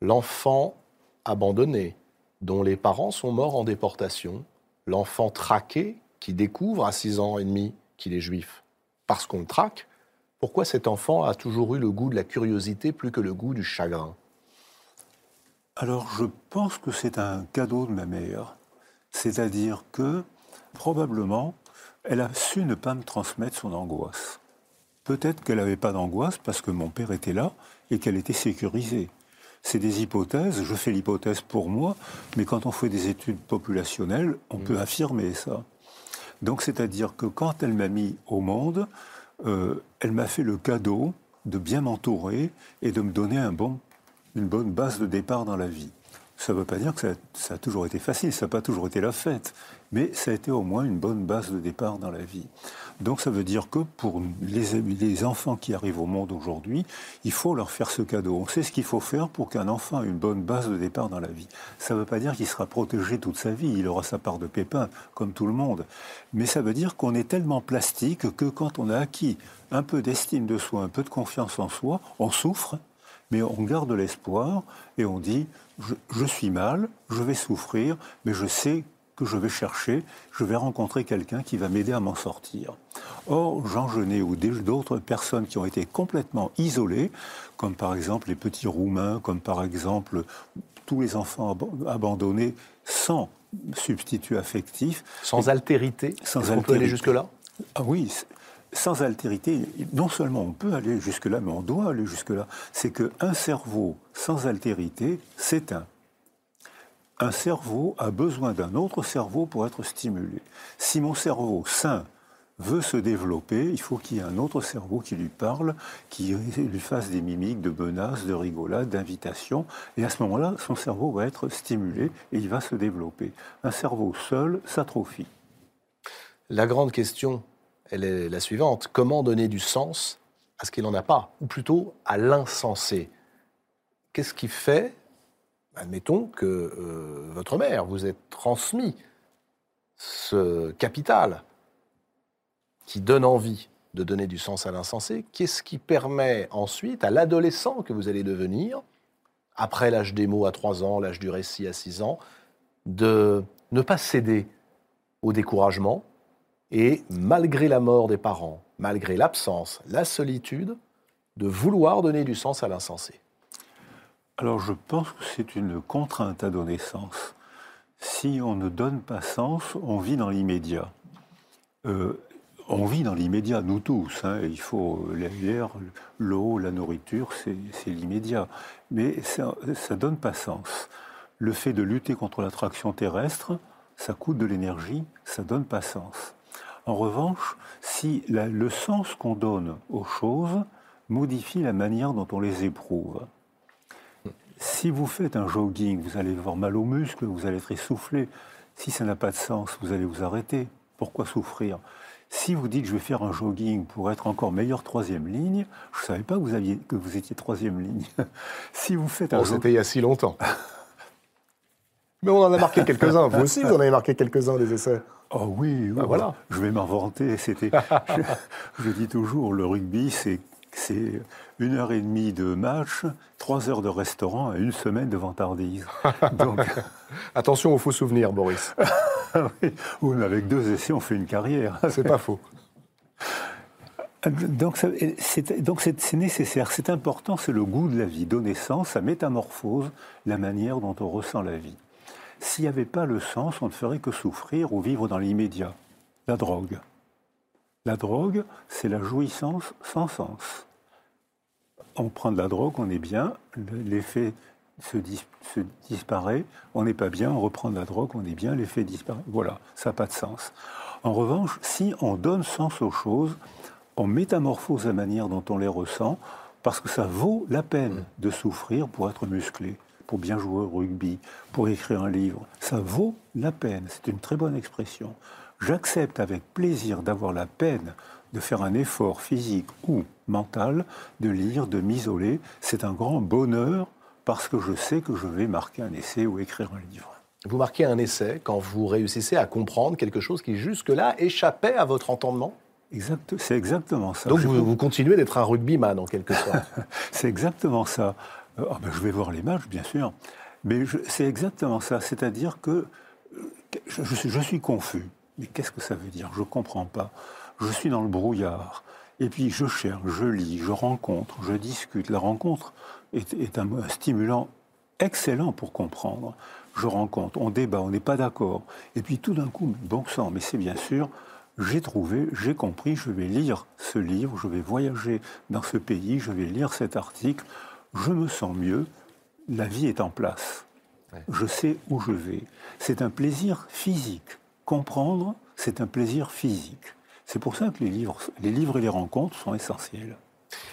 l'enfant abandonné, dont les parents sont morts en déportation, l'enfant traqué qui découvre à 6 ans et demi qu'il est juif parce qu'on le traque, pourquoi cet enfant a toujours eu le goût de la curiosité plus que le goût du chagrin? Alors je pense que c'est un cadeau de ma mère. C'est-à-dire que probablement elle a su ne pas me transmettre son angoisse. Peut-être qu'elle n'avait pas d'angoisse parce que mon père était là et qu'elle était sécurisée. C'est des hypothèses, je fais l'hypothèse pour moi, mais quand on fait des études populationnelles, on peut mm. affirmer ça. Donc c'est-à-dire que quand elle m'a mis au monde, euh, elle m'a fait le cadeau de bien m'entourer et de me donner un bon, une bonne base de départ dans la vie. Ça ne veut pas dire que ça, a toujours été facile, ça n'a pas toujours été la fête, mais ça a été au moins une bonne base de départ dans la vie. Donc ça veut dire que pour les, les enfants qui arrivent au monde aujourd'hui, il faut leur faire ce cadeau. On sait ce qu'il faut faire pour qu'un enfant ait une bonne base de départ dans la vie. Ça ne veut pas dire qu'il sera protégé toute sa vie, il aura sa part de pépins, comme tout le monde. Mais ça veut dire qu'on est tellement plastique que quand on a acquis un peu d'estime de soi, un peu de confiance en soi, on souffre, mais on garde l'espoir et on dit je, suis mal, je vais souffrir, mais je sais que je vais chercher, je vais rencontrer quelqu'un qui va m'aider à m'en sortir. Or, Jean Genet ou d'autres personnes qui ont été complètement isolées, comme par exemple les petits Roumains, comme par exemple tous les enfants abandonnés sans substitut affectif. Sans altérité Sans altérité. On peut aller jusque-là? Ah oui, sans altérité, non seulement on peut aller jusque-là, mais on doit aller jusque-là. C'est qu'un cerveau sans altérité s'éteint. Un cerveau a besoin d'un autre cerveau pour être stimulé. Si mon cerveau sain veut se développer, il faut qu'il y ait un autre cerveau qui lui parle, qui lui fasse des mimiques de menaces, de rigolades, d'invitations. Et à ce moment-là, son cerveau va être stimulé et il va se développer. Un cerveau seul s'atrophie. La grande question elle est la suivante. Comment donner du sens à ce qu'il n'en a pas, ou plutôt à l'insensé? Qu'est-ce qui fait, admettons, que euh, votre mère vous ait transmis ce capital qui donne envie de donner du sens à l'insensé Qu'est-ce qui permet ensuite à l'adolescent que vous allez devenir, après l'âge des mots à 3 ans, l'âge du récit à 6 ans, de ne pas céder au découragement, et malgré la mort des parents, malgré l'absence, la solitude, de vouloir donner du sens à l'insensé Alors je pense que c'est une contrainte à donner sens. Si on ne donne pas sens, on vit dans l'immédiat. Euh, on vit dans l'immédiat, nous tous. Hein, il faut l'air, l'eau, la nourriture, c'est l'immédiat. Mais ça ne donne pas sens. Le fait de lutter contre l'attraction terrestre, ça coûte de l'énergie, ça donne pas sens. En revanche, si le sens qu'on donne aux choses modifie la manière dont on les éprouve. Si vous faites un jogging, vous allez avoir mal aux muscles, vous allez être essoufflé. Si ça n'a pas de sens, vous allez vous arrêter. Pourquoi souffrir? Si vous dites je vais faire un jogging pour être encore meilleur troisième ligne, je ne savais pas que vous, aviez, que vous étiez troisième ligne. si vous faites un oh, C'était il y a si longtemps. Mais on en a marqué quelques-uns. Vous aussi, vous en avez marqué quelques-uns des essais. Oh oui, bah, voilà. je vais m'en vanter. C'était, je, dis toujours, le rugby, c'est, c'est une heure et demie de match, trois heures de restaurant et une semaine de vantardise. Donc... Attention aux faux souvenirs, Boris. oui, mais avec deux essais, on fait une carrière. c'est pas faux. Donc, c'est, donc c'est, nécessaire, c'est important, c'est le goût de la vie, donner sens, ça métamorphose la manière dont on ressent la vie. S'il n'y avait pas le sens, on ne ferait que souffrir ou vivre dans l'immédiat. La drogue. La drogue, c'est la jouissance sans sens. On prend de la drogue, on est bien, l'effet se, disparaît, on n'est pas bien, on reprend de la drogue, on est bien, l'effet disparaît. Voilà, ça n'a pas de sens. En revanche, si on donne sens aux choses, on métamorphose la manière dont on les ressent, parce que ça vaut la peine de souffrir pour être musclé, pour bien jouer au rugby, pour écrire un livre. Ça vaut la peine, c'est une très bonne expression. J'accepte avec plaisir d'avoir la peine de faire un effort physique ou mental, de lire, de m'isoler. C'est un grand bonheur parce que je sais que je vais marquer un essai ou écrire un livre. Vous marquez un essai quand vous réussissez à comprendre quelque chose qui jusque-là échappait à votre entendement? Exact, c'est exactement ça. Donc vous, continuez d'être un rugbyman en quelque sorte. c'est exactement ça. Euh, ah ben, je vais voir les matchs, bien sûr. Mais c'est exactement ça. C'est-à-dire que euh, je, suis confus. Mais qu'est-ce que ça veut dire? Je ne comprends pas. Je suis dans le brouillard. Et puis je cherche, je lis, je rencontre, je discute. La rencontre est un stimulant excellent pour comprendre. Je rencontre, on débat, on n'est pas d'accord. Et puis tout d'un coup, bon sang, mais c'est bien sûr, j'ai trouvé, j'ai compris, je vais lire ce livre, je vais voyager dans ce pays, je vais lire cet article, je me sens mieux, la vie est en place. Je sais où je vais. C'est un plaisir physique. Comprendre, c'est un plaisir physique. C'est pour ça que les livres, les livres et les rencontres sont essentiels.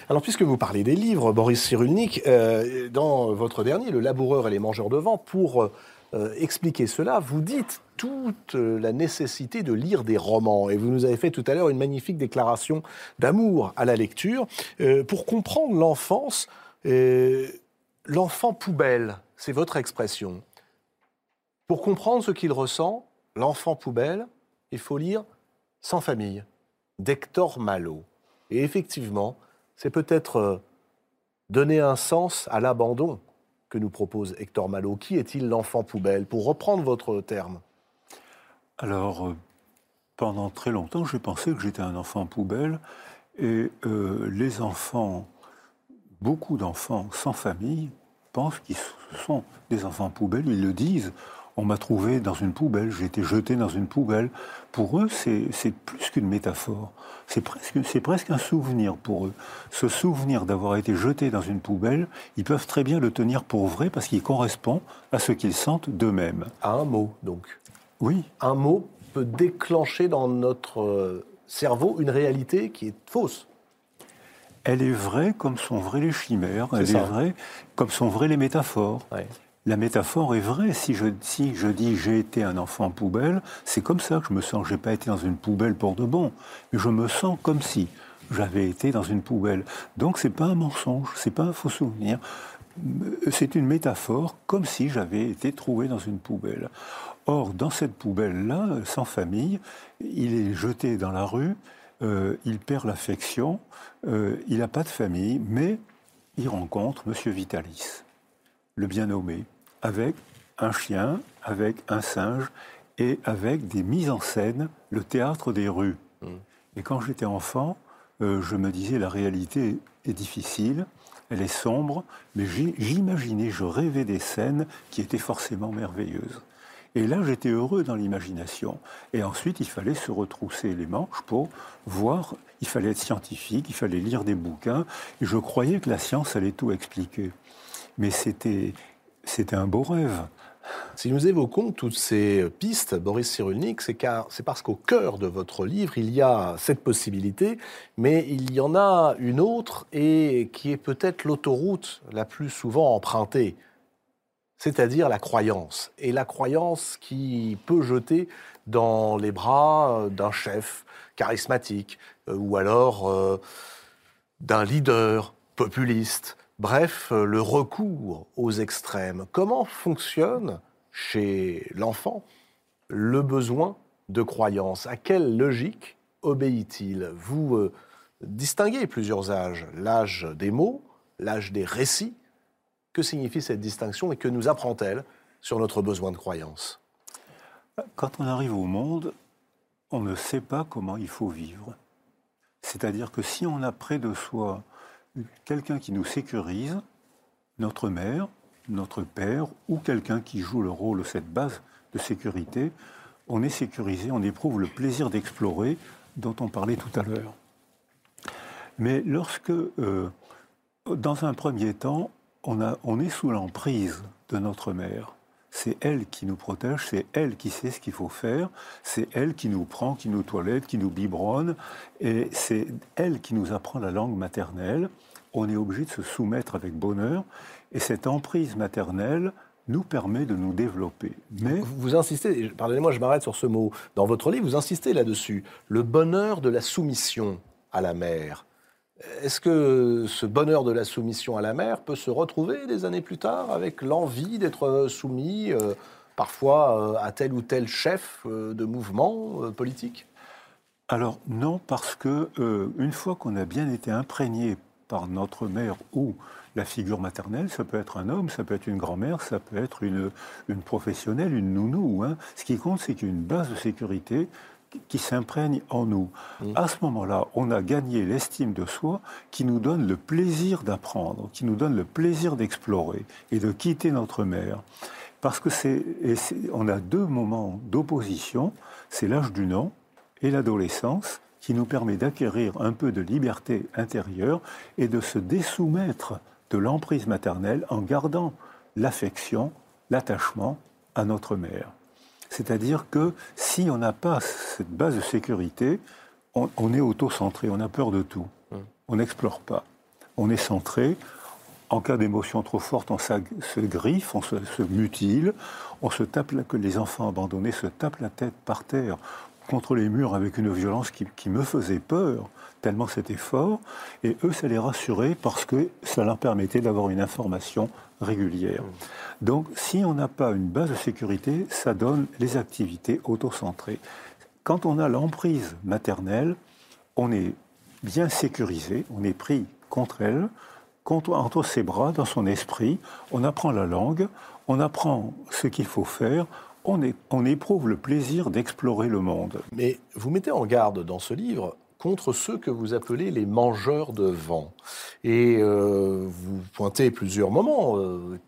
Alors, puisque vous parlez des livres, Boris Cyrulnik, euh, dans votre dernier, Le laboureur et les mangeurs de vent, pour euh, expliquer cela, vous dites toute la nécessité de lire des romans. Et vous nous avez fait tout à l'heure une magnifique déclaration d'amour à la lecture. Euh, pour comprendre l'enfance, l'enfant poubelle, c'est votre expression. Pour comprendre ce qu'il ressent, l'enfant poubelle, il faut lire Sans famille, d'Hector Malot. Et effectivement, c'est peut-être euh, donner un sens à l'abandon que nous propose Hector Malot. Qui est-il l'enfant poubelle Pour reprendre votre terme? Alors, euh, pendant très longtemps, j'ai pensé que j'étais un enfant poubelle. Et euh, les enfants, beaucoup d'enfants sans famille, pensent qu'ils sont des enfants poubelles. Ils le disent on m'a trouvé dans une poubelle, j'ai été jeté dans une poubelle. Pour eux, c'est plus qu'une métaphore. C'est presque, presque un souvenir pour eux. Ce souvenir d'avoir été jeté dans une poubelle, ils peuvent très bien le tenir pour vrai parce qu'il correspond à ce qu'ils sentent d'eux-mêmes. À un mot, donc. Oui. Un mot peut déclencher dans notre euh, cerveau une réalité qui est fausse. Elle est vraie comme sont vraies les chimères, elle est vraie comme sont vraies les métaphores la métaphore est vraie. Si je, si je dis j'ai été un enfant poubelle, c'est comme ça que je me sens. J'ai pas été dans une poubelle pour de bon, mais je me sens comme si j'avais été dans une poubelle. Donc c'est pas un mensonge, c'est pas un faux souvenir. C'est une métaphore, comme si j'avais été trouvé dans une poubelle. Or, dans cette poubelle-là, sans famille, il est jeté dans la rue, euh, il perd l'affection, euh, il n'a pas de famille, mais il rencontre M. Vitalis, le bien nommé, avec un chien, avec un singe et avec des mises en scène, le théâtre des rues. Mm. Et quand j'étais enfant, euh, je me disais la réalité est difficile, elle est sombre, mais j'imaginais, je rêvais des scènes qui étaient forcément merveilleuses. Et là, j'étais heureux dans l'imagination. Et ensuite, il fallait se retrousser les manches pour voir, il fallait être scientifique, il fallait lire des bouquins, et je croyais que la science allait tout expliquer. Mais c'était c'était un beau rêve. Si nous évoquons toutes ces pistes, Boris Cyrulnik, c'est parce qu'au cœur de votre livre, il y a cette possibilité, mais il y en a une autre et qui est peut-être l'autoroute la plus souvent empruntée, c'est-à-dire la croyance. Et la croyance qui peut jeter dans les bras d'un chef charismatique euh, ou alors euh, d'un leader populiste Bref, euh, le recours aux extrêmes. Comment fonctionne chez l'enfant le besoin de croyance? À quelle logique obéit-il? Vous euh, distinguez plusieurs âges. L'âge des mots, l'âge des récits. Que signifie cette distinction et que nous apprend-elle sur notre besoin de croyance? Quand on arrive au monde, on ne sait pas comment il faut vivre. C'est-à-dire que si on a près de soi quelqu'un qui nous sécurise, notre mère, notre père ou quelqu'un qui joue le rôle de cette base de sécurité, on est sécurisé, on éprouve le plaisir d'explorer dont on parlait tout à l'heure. Mais lorsque, euh, dans un premier temps, on, est sous l'emprise de notre mère, c'est elle qui nous protège, c'est elle qui sait ce qu'il faut faire, c'est elle qui nous prend, qui nous toilette, qui nous biberonne, et c'est elle qui nous apprend la langue maternelle. On est obligé de se soumettre avec bonheur, et cette emprise maternelle nous permet de nous développer. Mais vous insistez, pardonnez-moi, je m'arrête sur ce mot. Dans votre livre, vous insistez là-dessus. Le bonheur de la soumission à la mère. Est-ce que ce bonheur de la soumission à la mère peut se retrouver des années plus tard avec l'envie d'être soumis euh, parfois euh, à tel ou tel chef euh, de mouvement politique? Alors non, parce que une fois qu'on a bien été imprégné par notre mère ou la figure maternelle, ça peut être un homme, ça peut être une grand-mère, ça peut être une, une professionnelle, une nounou. Hein. Ce qui compte, c'est qu'il y une base de sécurité qui s'imprègne en nous. Mm. À ce moment-là, on a gagné l'estime de soi qui nous donne le plaisir d'apprendre, qui nous donne le plaisir d'explorer et de quitter notre mère. Parce que c'est, on a deux moments d'opposition, c'est l'âge du nom et l'adolescence, qui nous permet d'acquérir un peu de liberté intérieure et de se désoumettre de l'emprise maternelle en gardant l'affection, l'attachement à notre mère. C'est-à-dire que si on n'a pas cette base de sécurité, on, est auto-centré, on a peur de tout. Hum. On n'explore pas. On est centré. En cas d'émotion trop forte, on se griffe, on se, mutile, on se tape, que les enfants abandonnés se tapent la tête par terre contre les murs avec une violence qui, qui me faisait peur, tellement c'était fort. Et eux, ça les rassurait parce que ça leur permettait d'avoir une information régulière. Donc, si on n'a pas une base de sécurité, ça donne les activités autocentrées. Quand on a l'emprise maternelle, on est bien sécurisé, on est pris contre elle, entre ses bras, dans son esprit, on apprend la langue, on apprend ce qu'il faut faire, on, on éprouve le plaisir d'explorer le monde. Mais vous mettez en garde dans ce livre contre ceux que vous appelez les mangeurs de vent. Et euh, vous pointez plusieurs moments euh,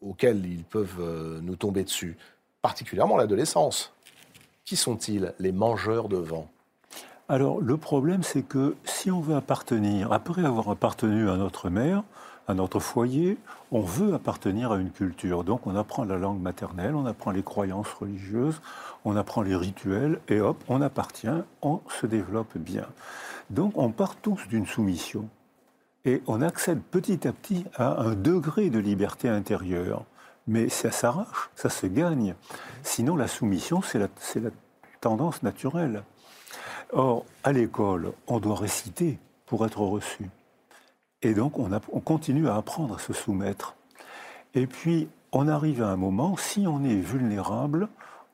auxquels ils peuvent euh, nous tomber dessus, particulièrement l'adolescence. Qui sont-ils, les mangeurs de vent? Alors, le problème, c'est que si on veut appartenir, après avoir appartenu à notre mère, à notre foyer, on veut appartenir à une culture. Donc on apprend la langue maternelle, on apprend les croyances religieuses, on apprend les rituels, et hop, on appartient, on se développe bien. Donc on part tous d'une soumission. Et on accède petit à petit à un degré de liberté intérieure. Mais ça s'arrache, ça se gagne. Sinon, la soumission, c'est la, la tendance naturelle. Or, à l'école, on doit réciter pour être reçu. Et donc, on, continue à apprendre à se soumettre. Et puis, on arrive à un moment, si on est vulnérable,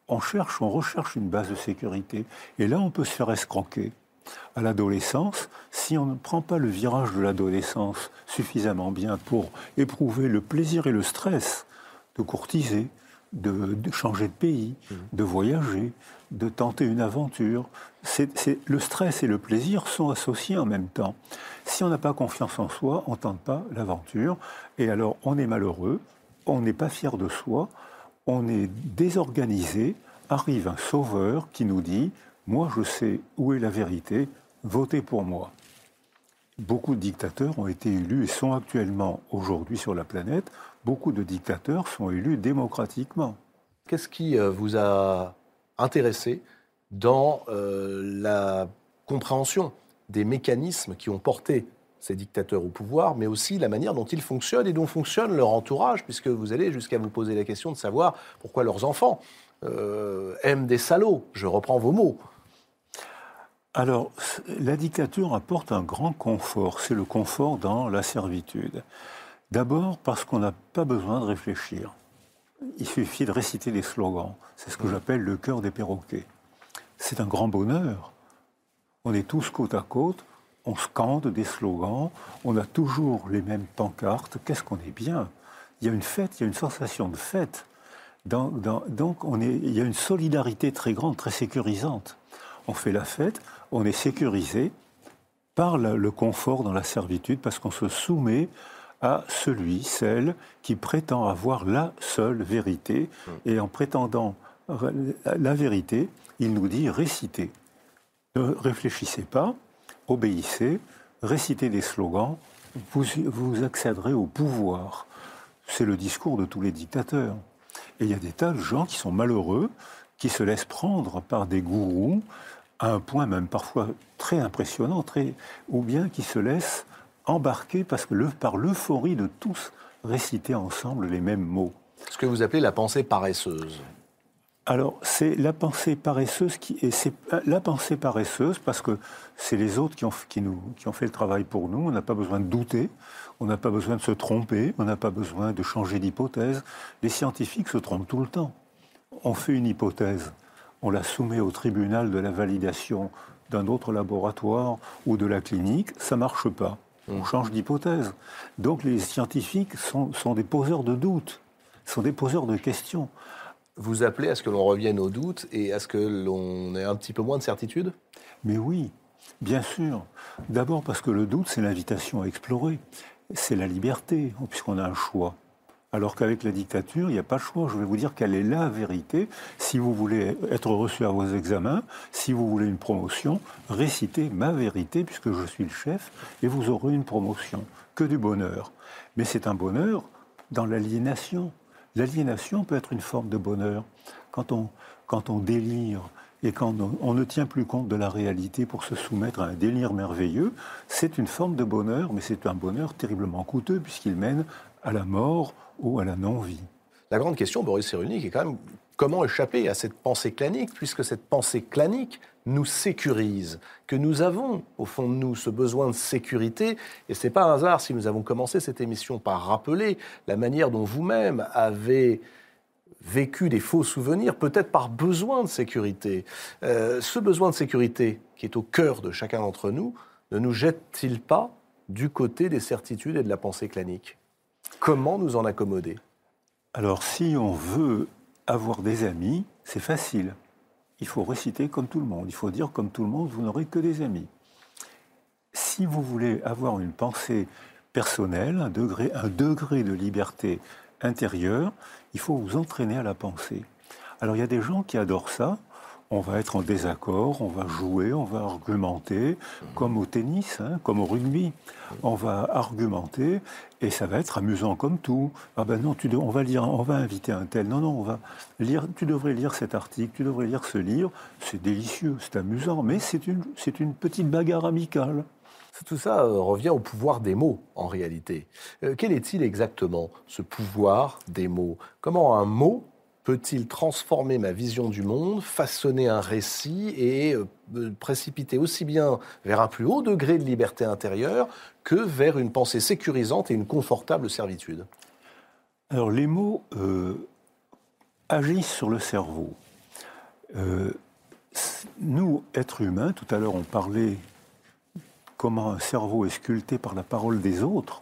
on cherche, on recherche une base de sécurité. Et là, on peut se faire escroquer. À l'adolescence, si on ne prend pas le virage de l'adolescence suffisamment bien pour éprouver le plaisir et le stress de courtiser, de, changer de pays, mmh. de voyager, de tenter une aventure. le stress et le plaisir sont associés en même temps. Si on n'a pas confiance en soi, on ne tente pas l'aventure. Et alors, on est malheureux, on n'est pas fier de soi, on est désorganisé. Arrive un sauveur qui nous dit Moi, je sais où est la vérité, votez pour moi. Beaucoup de dictateurs ont été élus et sont actuellement aujourd'hui sur la planète. Beaucoup de dictateurs sont élus démocratiquement. Qu'est-ce qui euh, vous a intéressé dans euh, la compréhension des mécanismes qui ont porté ces dictateurs au pouvoir, mais aussi la manière dont ils fonctionnent et dont fonctionne leur entourage, puisque vous allez jusqu'à vous poser la question de savoir pourquoi leurs enfants euh, aiment des salauds. Je reprends vos mots. Alors, la dictature apporte un grand confort, c'est le confort dans la servitude. D'abord parce qu'on n'a pas besoin de réfléchir. Il suffit de réciter des slogans. C'est ce que j'appelle le cœur des perroquets. C'est un grand bonheur. On est tous côte à côte, on scande des slogans, on a toujours les mêmes pancartes. Qu'est-ce qu'on est bien Il y a une fête, il y a une sensation de fête. donc il y a une solidarité très grande, très sécurisante. On fait la fête, on est sécurisé par le confort dans la servitude parce qu'on se soumet à celui, celle qui prétend avoir la seule vérité. Mmh. Et en prétendant la vérité, il nous dit récitez. Ne réfléchissez pas, obéissez, récitez des slogans, vous, vous accéderez au pouvoir. C'est le discours de tous les dictateurs. Et il y a des tas de gens qui sont malheureux, qui se laissent prendre par des gourous, à un point même parfois très impressionnant, très, ou bien qui se laissent embarquer parce que le, par l'euphorie de tous réciter ensemble les mêmes mots. Ce que vous appelez la pensée paresseuse. Alors, c'est la pensée paresseuse qui et c'est la pensée paresseuse parce que c'est les autres qui ont, qui, nous, qui ont fait le travail pour nous. On n'a pas besoin de douter, on n'a pas besoin de se tromper, on n'a pas besoin de changer d'hypothèse. Les scientifiques se trompent tout le temps. On fait une hypothèse, on la soumet au tribunal de la validation d'un autre laboratoire ou de la clinique, ça marche pas. On change d'hypothèse. Donc les scientifiques sont, sont des poseurs de doutes, sont des poseurs de questions vous appelez à ce que l'on revienne aux doutes et à ce que l'on ait un petit peu moins de certitude Mais oui, bien sûr. D'abord parce que le doute, c'est l'invitation à explorer. C'est la liberté, puisqu'on a un choix. Alors qu'avec la dictature, il n'y a pas de choix. Je vais vous dire quelle est la vérité. Si vous voulez être reçu à vos examens, si vous voulez une promotion, récitez ma vérité, puisque je suis le chef, et vous aurez une promotion. Que du bonheur. Mais c'est un bonheur dans l'aliénation. L'aliénation peut être une forme de bonheur. Quand on, quand on délire et quand on, ne tient plus compte de la réalité pour se soumettre à un délire merveilleux, c'est une forme de bonheur, mais c'est un bonheur terriblement coûteux puisqu'il mène à la mort ou à la non-vie. La grande question, Boris Cyrulnik, est quand même comment échapper à cette pensée clanique, puisque cette pensée clanique nous sécurise, que nous avons au fond de nous ce besoin de sécurité. Et ce n'est pas un hasard si nous avons commencé cette émission par rappeler la manière dont vous-même avez vécu des faux souvenirs, peut-être par besoin de sécurité. Euh, ce besoin de sécurité qui est au cœur de chacun d'entre nous, ne nous jette-t-il pas du côté des certitudes et de la pensée clanique? Comment nous en accommoder? Alors si on veut avoir des amis, c'est facile il faut réciter comme tout le monde. Il faut dire comme tout le monde, vous n'aurez que des amis. Si vous voulez avoir une pensée personnelle, un degré, un degré de liberté intérieure, il faut vous entraîner à la pensée. Alors il y a des gens qui adorent ça, on va être en désaccord, on va jouer, on va argumenter, comme au tennis, hein, comme au rugby. On va argumenter et ça va être amusant comme tout. Ah ben non, tu on va inviter un tel. Non, non, on va lire. Tu devrais lire cet article, tu devrais lire ce livre. C'est délicieux, c'est amusant, mais c'est une, c'est une petite bagarre amicale. Tout ça euh, revient au pouvoir des mots, en réalité. Euh, quel est-il exactement, ce pouvoir des mots? Comment un mot peut-il transformer ma vision du monde, façonner un récit et euh, précipiter aussi bien vers un plus haut degré de liberté intérieure que vers une pensée sécurisante et une confortable servitude? Alors les mots euh, agissent sur le cerveau. Euh, nous, êtres humains, tout à l'heure on parlait comment un cerveau est sculpté par la parole des autres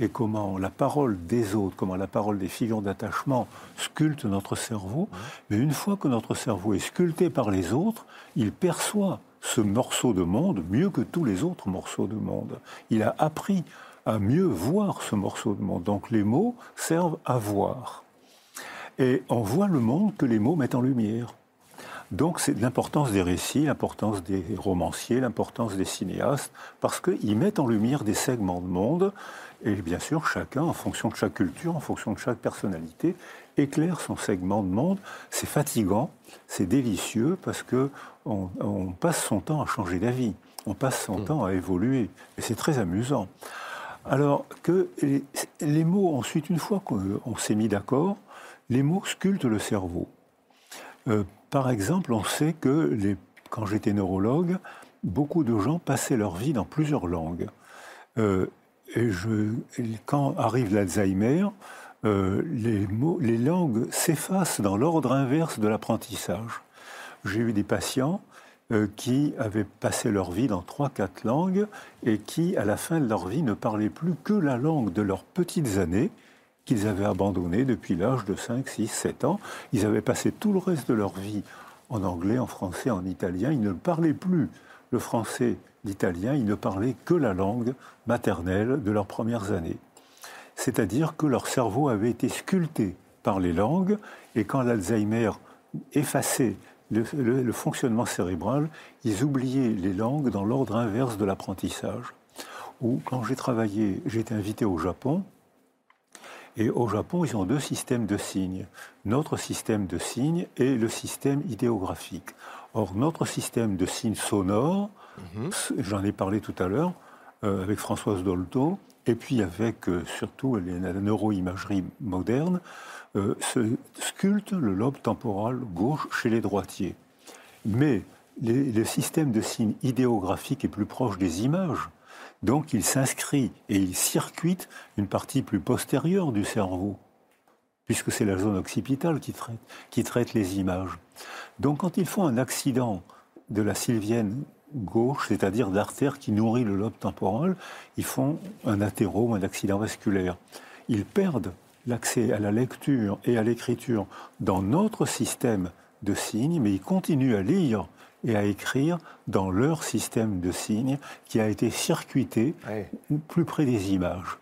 et comment la parole des autres, comment la parole des figures d'attachement sculpte notre cerveau. Mais une fois que notre cerveau est sculpté par les autres, il perçoit ce morceau de monde mieux que tous les autres morceaux de monde. Il a appris à mieux voir ce morceau de monde. Donc les mots servent à voir. Et on voit le monde que les mots mettent en lumière. Donc c'est l'importance des récits, l'importance des romanciers, l'importance des cinéastes, parce qu'ils mettent en lumière des segments de monde et bien sûr, chacun, en fonction de chaque culture, en fonction de chaque personnalité, éclaire son segment de monde. C'est fatigant, c'est délicieux parce que on, passe son temps à changer d'avis, on passe son mm. temps à évoluer, et c'est très amusant. Alors que les, mots, ensuite, une fois qu'on s'est mis d'accord, les mots sculptent le cerveau. Euh, par exemple, on sait que quand j'étais neurologue, beaucoup de gens passaient leur vie dans plusieurs langues. Euh, et quand arrive l'Alzheimer, euh, les langues s'effacent dans l'ordre inverse de l'apprentissage. J'ai eu des patients euh, qui avaient passé leur vie dans trois, quatre langues et qui, à la fin de leur vie, ne parlaient plus que la langue de leurs petites années qu'ils avaient abandonnée depuis l'âge de 5, 6, 7 ans. Ils avaient passé tout le reste de leur vie en anglais, en français, en italien. Ils ne parlaient plus le français l'italien, ils ne parlaient que la langue maternelle de leurs premières années. C'est-à-dire que leur cerveau avait été sculpté par les langues, et quand l'Alzheimer effaçait le, fonctionnement cérébral, ils oubliaient les langues dans l'ordre inverse de l'apprentissage. Ou quand j'ai travaillé, j'ai été invité au Japon, Et au Japon, ils ont deux systèmes de signes. Notre système de signes et le système idéographique. Or, notre système de signes sonores, mhm. j'en ai parlé tout à l'heure euh, avec Françoise Dolto, et puis avec euh, surtout la neuroimagerie moderne, euh, sculpte le lobe temporal gauche chez les droitiers. Mais le système de signes idéographique est plus proche des images. Donc il s'inscrit et il circuite une partie plus postérieure du cerveau, puisque c'est la zone occipitale qui traite, les images. Donc quand ils font un accident de la sylvienne gauche, c'est-à-dire d'artère qui nourrit le lobe temporal, ils font un athérome, un accident vasculaire. Ils perdent l'accès à la lecture et à l'écriture dans notre système de signes, mais ils continuent à lire et à écrire dans leur système de signes qui a été circuité plus près des images.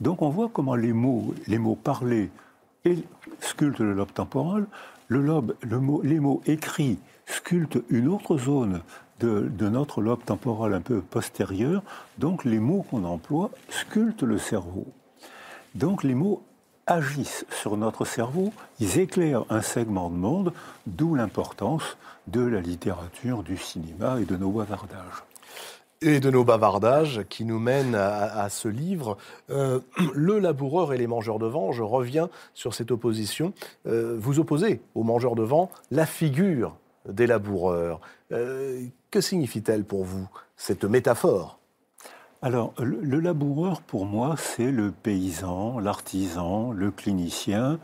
Donc on voit comment les mots, les mots parlés sculptent le lobe temporal, le lobe, le mot, les mots écrits sculptent une autre zone de, de, notre lobe temporal un peu postérieur, donc les mots qu'on emploie sculptent le cerveau. Donc les mots agissent sur notre cerveau, ils éclairent un segment de monde, d'où l'importance de la littérature, du cinéma et de nos bavardages. Et de nos bavardages qui nous mènent à, ce livre, euh, Le laboureur et les mangeurs de vent. Je reviens sur cette opposition. Euh, vous opposez aux mangeurs de vent la figure des laboureurs. Euh, que signifie-t-elle pour vous, cette métaphore? Alors, le, laboureur, pour moi, c'est le paysan, l'artisan, le clinicien,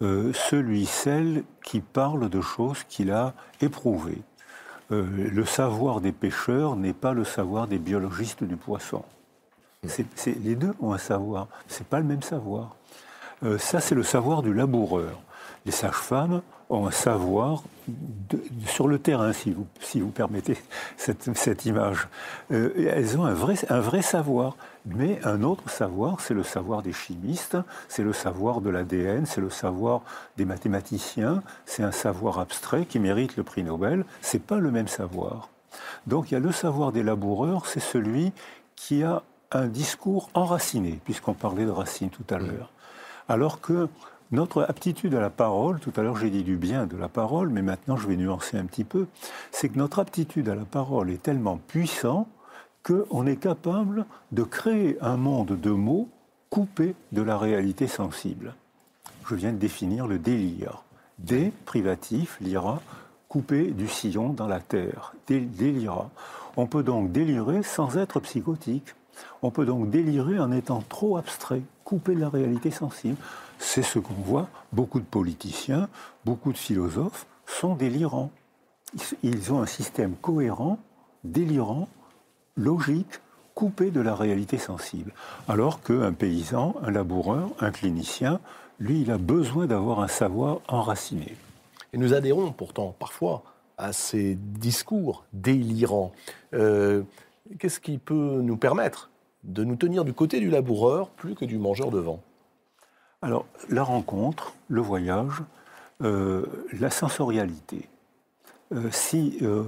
euh, celui, celle qui parle de choses qu'il a éprouvées. Euh, le savoir des pêcheurs n'est pas le savoir des biologistes du poisson. les deux ont un savoir, c'est pas le même savoir. Euh, ça, c'est le savoir du laboureur. Les sages-femmes ont un savoir sur le terrain, si vous, si vous permettez cette, cette image. Euh, elles ont un vrai, un vrai savoir. Mais un autre savoir, c'est le savoir des chimistes, c'est le savoir de l'ADN, c'est le savoir des mathématiciens, c'est un savoir abstrait qui mérite le prix Nobel. C'est pas le même savoir. Donc il y a le savoir des laboureurs, c'est celui qui a un discours enraciné, puisqu'on parlait de racines tout à l'heure. Alors que notre aptitude à la parole, tout à l'heure j'ai dit du bien de la parole, mais maintenant je vais nuancer un petit peu, c'est que notre aptitude à la parole est tellement puissante qu'on est capable de créer un monde de mots coupé de la réalité sensible. Je viens de définir le délire. Dé, privatif, lira, coupé du sillon dans la terre. Délira. On peut donc délirer sans être psychotique. On peut donc délirer en étant trop abstrait, coupé de la réalité sensible. C'est ce qu'on voit. Beaucoup de politiciens, beaucoup de philosophes sont délirants. Ils ont un système cohérent, délirant, logique, coupé de la réalité sensible. Alors qu'un paysan, un laboureur, un clinicien, lui, il a besoin d'avoir un savoir enraciné. Et nous adhérons pourtant parfois à ces discours délirants. Euh, qu'est-ce qui peut nous permettre de nous tenir du côté du laboureur plus que du mangeur de vent? Alors, la rencontre, le voyage, euh, la sensorialité. Euh, si, euh,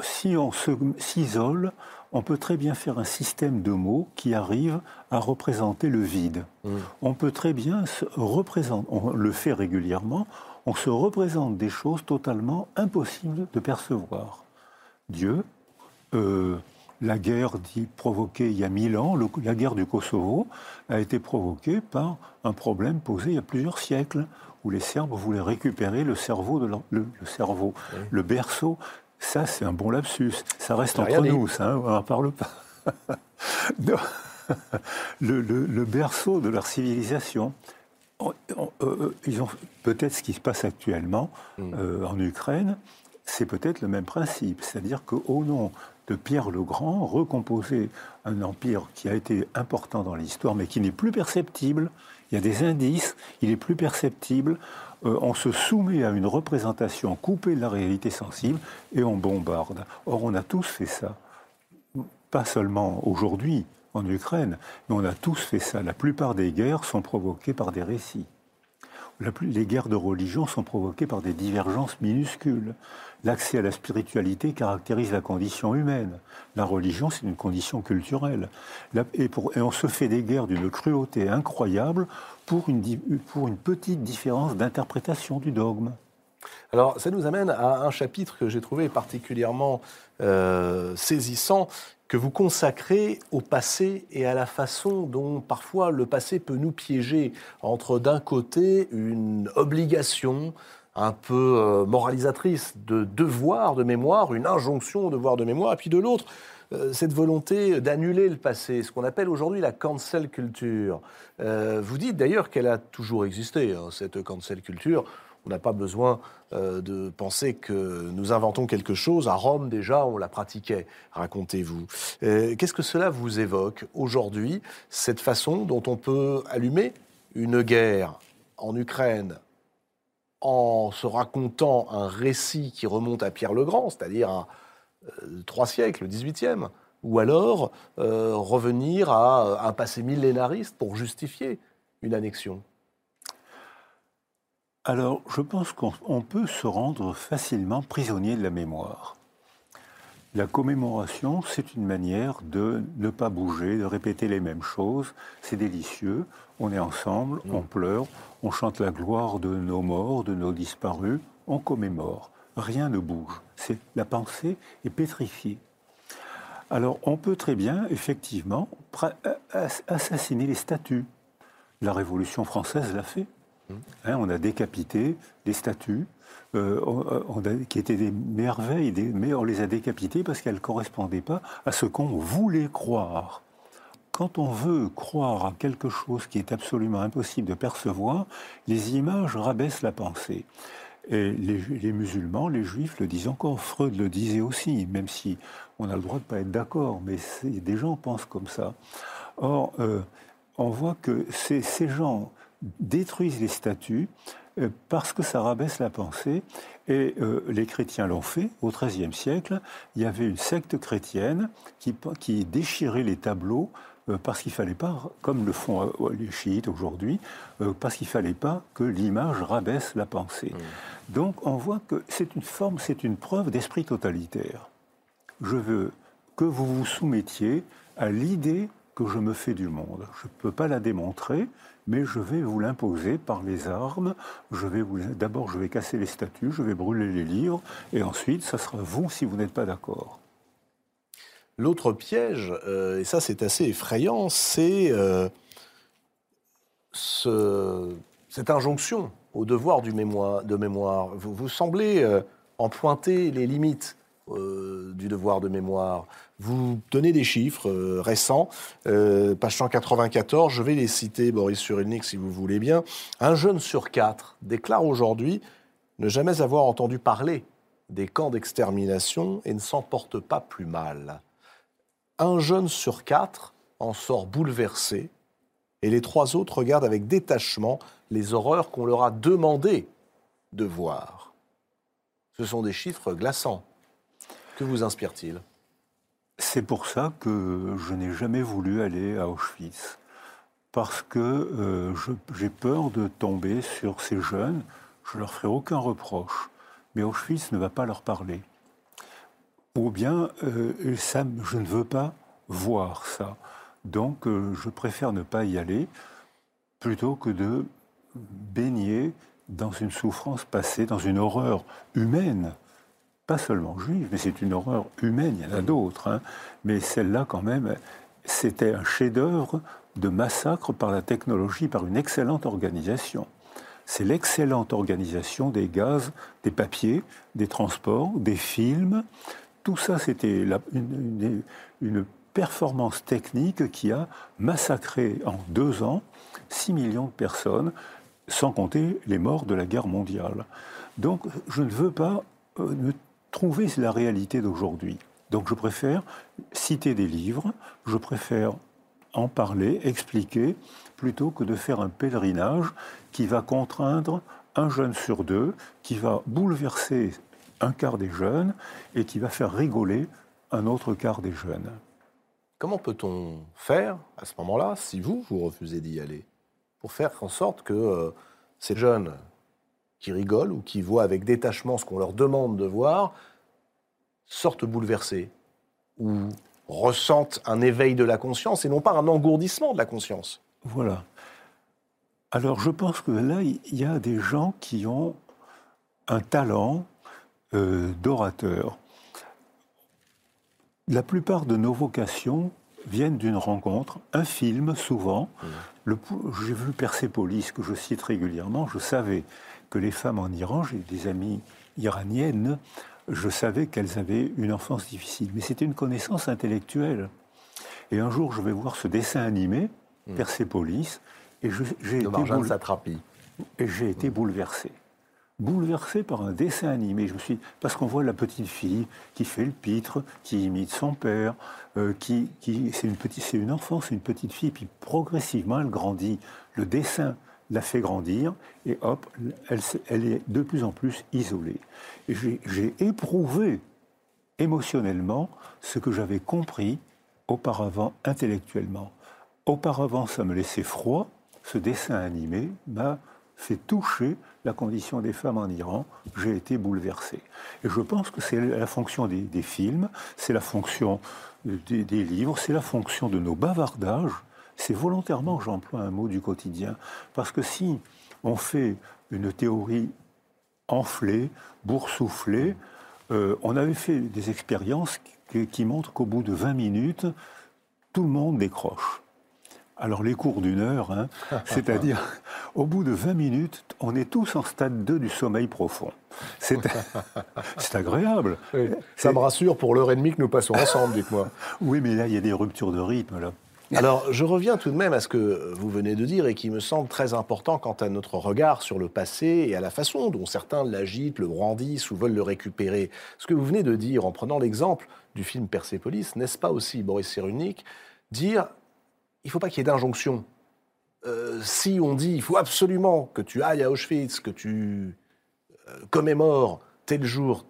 si on s'isole, on peut très bien faire un système de mots qui arrive à représenter le vide. Mmh. On peut très bien se représenter, on le fait régulièrement, on se représente des choses totalement impossibles de percevoir. Dieu, la guerre dit, provoquée il y a mille ans, la guerre du Kosovo, a été provoquée par un problème posé il y a plusieurs siècles, où les Serbes voulaient récupérer le cerveau, de le, cerveau, le berceau. Ça, c'est un bon lapsus. Ça reste entre nous, ça, hein, on n'en parle pas. le, berceau de leur civilisation. Euh, euh, ils ont peut-être ce qui se passe actuellement hmm. euh, en Ukraine, c'est peut-être le même principe, c'est-à-dire qu'au nom de Pierre le Grand, recomposer un empire qui a été important dans l'histoire, mais qui n'est plus perceptible. Il y a des indices, il est plus perceptible. Euh, on se soumet à une représentation coupée de la réalité sensible et on bombarde. Or, on a tous fait ça. Pas seulement aujourd'hui en Ukraine, mais on a tous fait ça. La plupart des guerres sont provoquées par des récits. les guerres de religion sont provoquées par des divergences minuscules. L'accès à la spiritualité caractérise la condition humaine. La religion, c'est une condition culturelle. Et, on se fait des guerres d'une cruauté incroyable pour une, petite différence d'interprétation du dogme. Alors, ça nous amène à un chapitre que j'ai trouvé particulièrement euh, saisissant, que vous consacrez au passé et à la façon dont parfois le passé peut nous piéger entre d'un côté une obligation un peu euh, moralisatrice de devoir de mémoire, une injonction au devoir de mémoire, et puis de l'autre, euh, cette volonté d'annuler le passé, ce qu'on appelle aujourd'hui la cancel culture. Euh, vous dites d'ailleurs qu'elle a toujours existé, hein, cette cancel culture. On n'a pas besoin de penser que nous inventons quelque chose. À Rome, déjà, on la pratiquait, racontez-vous. Qu'est-ce que cela vous évoque aujourd'hui, cette façon dont on peut allumer une guerre en Ukraine en se racontant un récit qui remonte à Pierre le Grand, c'est-à-dire à euh, trois siècles, le XVIIIe, ou alors revenir à un passé millénariste pour justifier une annexion alors, je pense qu'on peut se rendre facilement prisonnier de la mémoire. La commémoration, c'est une manière de ne pas bouger, de répéter les mêmes choses. C'est délicieux. On est ensemble, on pleure, on chante la gloire de nos morts, de nos disparus, on commémore. Rien ne bouge. C'est la pensée est pétrifiée. Alors, on peut très bien, effectivement, assassiner les statues. La Révolution française l'a fait. Hein, on a décapité des statues euh, qui étaient des merveilles, mais on les a décapitées parce qu'elles ne correspondaient pas à ce qu'on voulait croire. Quand on veut croire à quelque chose qui est absolument impossible de percevoir, les images rabaissent la pensée. Les, musulmans, les juifs le disent encore, Freud le disait aussi, même si on a le droit de ne pas être d'accord, mais des gens pensent comme ça. Or, euh, on voit que ces gens détruisent les statues euh, parce que ça rabaisse la pensée. Et euh, les chrétiens l'ont fait au XIIIe siècle. Il y avait une secte chrétienne qui, qui déchirait les tableaux euh, parce qu'il fallait pas, comme le font les chiites aujourd'hui, parce qu'il fallait pas que l'image rabaisse la pensée. Mmh. Donc on voit que c'est une forme, c'est une preuve d'esprit totalitaire. Je veux que vous vous soumettiez à l'idée que je me fais du monde. Je ne peux pas la démontrer, mais je vais vous l'imposer par les armes. Je vais d'abord je vais casser les statues, je vais brûler les livres, et ensuite ça sera vous si vous n'êtes pas d'accord. L'autre piège, euh, et ça c'est assez effrayant, c'est euh, cette injonction au devoir du mémoire, de mémoire. Vous, vous semblez euh, empointer les limites du devoir de mémoire. Vous donnez des chiffres euh, récents, euh, page 194, je vais les citer, Boris Cyrulnik, si vous voulez bien. Un jeune sur quatre déclare aujourd'hui ne jamais avoir entendu parler des camps d'extermination et ne s'en porte pas plus mal. Un jeune sur quatre en sort bouleversé et les trois autres regardent avec détachement les horreurs qu'on leur a demandé de voir. Ce sont des chiffres glaçants. Que vous inspire-t-il? C'est pour ça que je n'ai jamais voulu aller à Auschwitz, parce que euh, j'ai peur de tomber sur ces jeunes. Je leur ferai aucun reproche, mais Auschwitz ne va pas leur parler. Ou bien, euh, je ne veux pas voir ça. Donc, euh, je préfère ne pas y aller plutôt que de baigner dans une souffrance passée, dans une horreur humaine pas seulement juive, mais c'est une horreur humaine, il y en a d'autres. Hein. Mais celle-là, quand même, c'était un chef-d'œuvre de massacre par la technologie, par une excellente organisation. C'est l'excellente organisation des gaz, des papiers, des transports, des films. Tout ça, c'était une, une performance technique qui a massacré en deux ans 6 millions de personnes, sans compter les morts de la guerre mondiale. Donc, je ne veux pas euh, trouver la réalité d'aujourd'hui. Donc je préfère citer des livres, je préfère en parler, expliquer, plutôt que de faire un pèlerinage qui va contraindre un jeune sur deux, qui va bouleverser un quart des jeunes et qui va faire rigoler un autre quart des jeunes. Comment peut-on faire à ce moment-là, si vous, vous refusez d'y aller, pour faire en sorte que euh, ces jeunes qui rigolent ou qui voient avec détachement ce qu'on leur demande de voir sortent bouleversés ou ressentent un éveil de la conscience et non pas un engourdissement de la conscience. Voilà. Alors je pense que là, il y a des gens qui ont un talent euh, d'orateur. La plupart de nos vocations viennent d'une rencontre, un film souvent. Mmh. J'ai vu Persépolis, que je cite régulièrement, je savais que les femmes en Iran, j'ai des amies iraniennes, je savais qu'elles avaient une enfance difficile. Mais c'était une connaissance intellectuelle. Et un jour, je vais voir ce dessin animé. Persépolis, et j'ai été, et j'ai été bouleversé bouleversé par un dessin animé. Je me suis parce qu'on voit la petite fille qui fait le pitre, qui imite son père, euh, qui, qui c'est une petite, c'est une enfant, c'est une petite fille, puis progressivement elle grandit. Le dessin la fait grandir et hop, elle, est de plus en plus isolée. J'ai éprouvé émotionnellement ce que j'avais compris auparavant intellectuellement. Auparavant, ça me laissait froid. Ce dessin animé m'a fait toucher la condition des femmes en Iran, j'ai été bouleversé. Et je pense que c'est la fonction des, films, c'est la fonction des, livres, c'est la fonction de nos bavardages. C'est volontairement, j'emploie un mot du quotidien, parce que si on fait une théorie enflée, boursouflée, euh, on avait fait des expériences qui montrent qu'au bout de 20 minutes, tout le monde décroche. Alors les cours d'une heure, hein, c'est-à-dire au bout de 20 minutes, on est tous en stade 2 du sommeil profond. C'est agréable. ça me rassure pour l'heure et demie que nous passons ensemble, dites-moi. Oui, mais là, il y a des ruptures de rythme. Là. Alors, je reviens tout de même à ce que vous venez de dire et qui me semble très important quant à notre regard sur le passé et à la façon dont certains l'agitent, le brandissent ou veulent le récupérer. Ce que vous venez de dire en prenant l'exemple du film Persépolis, n'est-ce pas aussi, Boris Cyrulnik, dire il ne faut pas qu'il y ait d'injonction. Euh, si on dit il faut absolument que tu ailles à Auschwitz, que tu euh, commémores tel jour,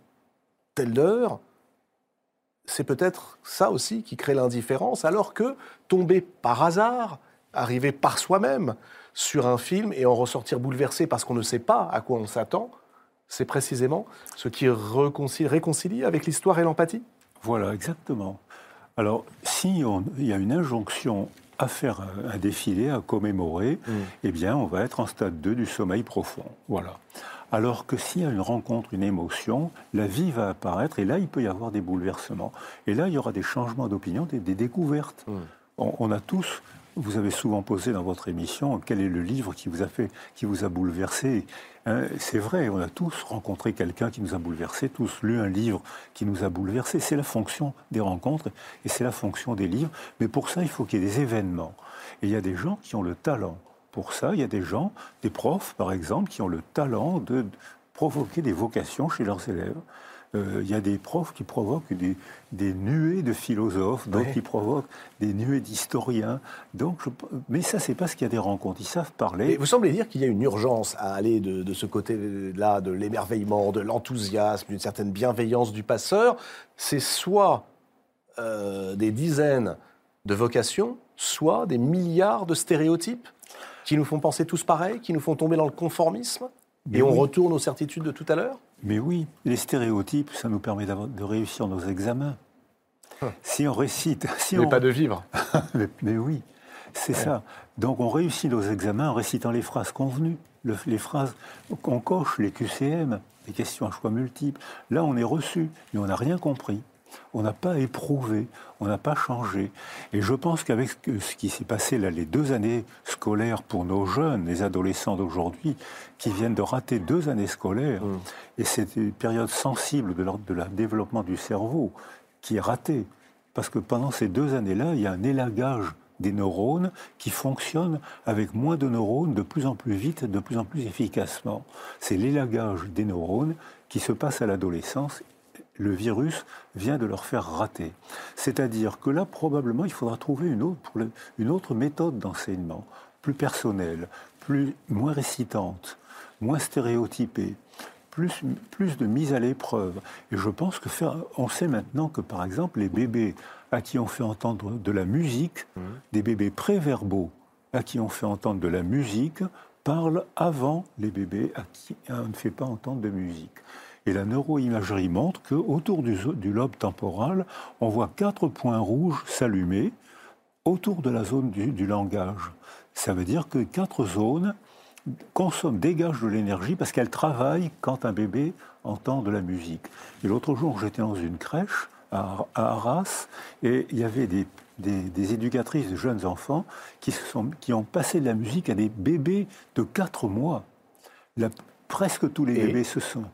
telle heure, c'est peut-être ça aussi qui crée l'indifférence, alors que tomber par hasard, arriver par soi-même sur un film et en ressortir bouleversé parce qu'on ne sait pas à quoi on s'attend, c'est précisément ce qui réconcilie, réconcilie avec l'histoire et l'empathie Voilà, exactement. Alors, si il y a une injonction à faire un, défilé, à commémorer, mm. eh bien, on va être en stade 2 du sommeil profond. Voilà. Alors que s'il y a une rencontre, une émotion, la vie va apparaître et là, il peut y avoir des bouleversements. Et là, il y aura des changements d'opinion, des, découvertes. Mm. on, a tous vous avez souvent posé dans votre émission quel est le livre qui vous a fait, qui vous a bouleversé? Hein, c'est vrai, on a tous rencontré quelqu'un qui nous a bouleversé, tous lu un livre qui nous a bouleversé. C'est la fonction des rencontres et c'est la fonction des livres. Mais pour ça, il faut qu'il y ait des événements. Et il y a des gens qui ont le talent. Pour ça, il y a des gens, des profs par exemple, qui ont le talent de provoquer des vocations chez leurs élèves. Euh, il y a des profs qui provoquent des, nuées de philosophes, d'autres qui provoquent des nuées d'historiens. Donc, mais ça, c'est parce qu'il y a des rencontres. Ils savent parler. vous semblez dire qu'il y a une urgence à aller de, ce côté-là, de l'émerveillement, de l'enthousiasme, d'une certaine bienveillance du passeur. C'est soit euh, des dizaines de vocations, soit des milliards de stéréotypes qui nous font penser tous pareil, qui nous font tomber dans le conformisme. et on retourne aux certitudes de tout à l'heure mais oui, les stéréotypes, ça nous permet de réussir nos examens. Hum. Si on récite... Si mais pas de vivre. mais, oui, c'est ça. Donc on réussit nos examens en récitant les phrases convenues, les phrases qu'on coche, les QCM, les questions à choix multiples. Là, on est reçu, mais on n'a rien compris on n'a pas éprouvé, on n'a pas changé. Et je pense qu'avec ce qui s'est passé là, les deux années scolaires pour nos jeunes, les adolescents d'aujourd'hui, qui viennent de rater deux années scolaires, mmh. et c'est une période sensible de, de la développement du cerveau qui est ratée. Parce que pendant ces deux années-là, il y a un élagage des neurones qui fonctionnent avec moins de neurones de plus en plus vite, de plus en plus efficacement. C'est l'élagage des neurones qui se passe à l'adolescence le virus vient de leur faire rater. C'est-à-dire que là, probablement, il faudra trouver une autre, une autre méthode d'enseignement, plus personnelle, plus, moins récitante, moins stéréotypée, plus, plus de mise à l'épreuve. Et je pense que faire, on sait maintenant que, par exemple, les bébés à qui on fait entendre de la musique, mmh. des bébés préverbaux à qui on fait entendre de la musique, parlent avant les bébés à qui on ne fait pas entendre de musique. Et la neuroimagerie montre qu'autour du, du lobe temporal, on voit quatre points rouges s'allumer autour de la zone du, langage. Ça veut dire que quatre zones consomment, dégagent de l'énergie parce qu'elles travaillent quand un bébé entend de la musique. Et l'autre jour, j'étais dans une crèche à, Arras et il y avait des, des, éducatrices de jeunes enfants qui, sont, qui ont passé de la musique à des bébés de 4 mois. presque tous les bébés se sont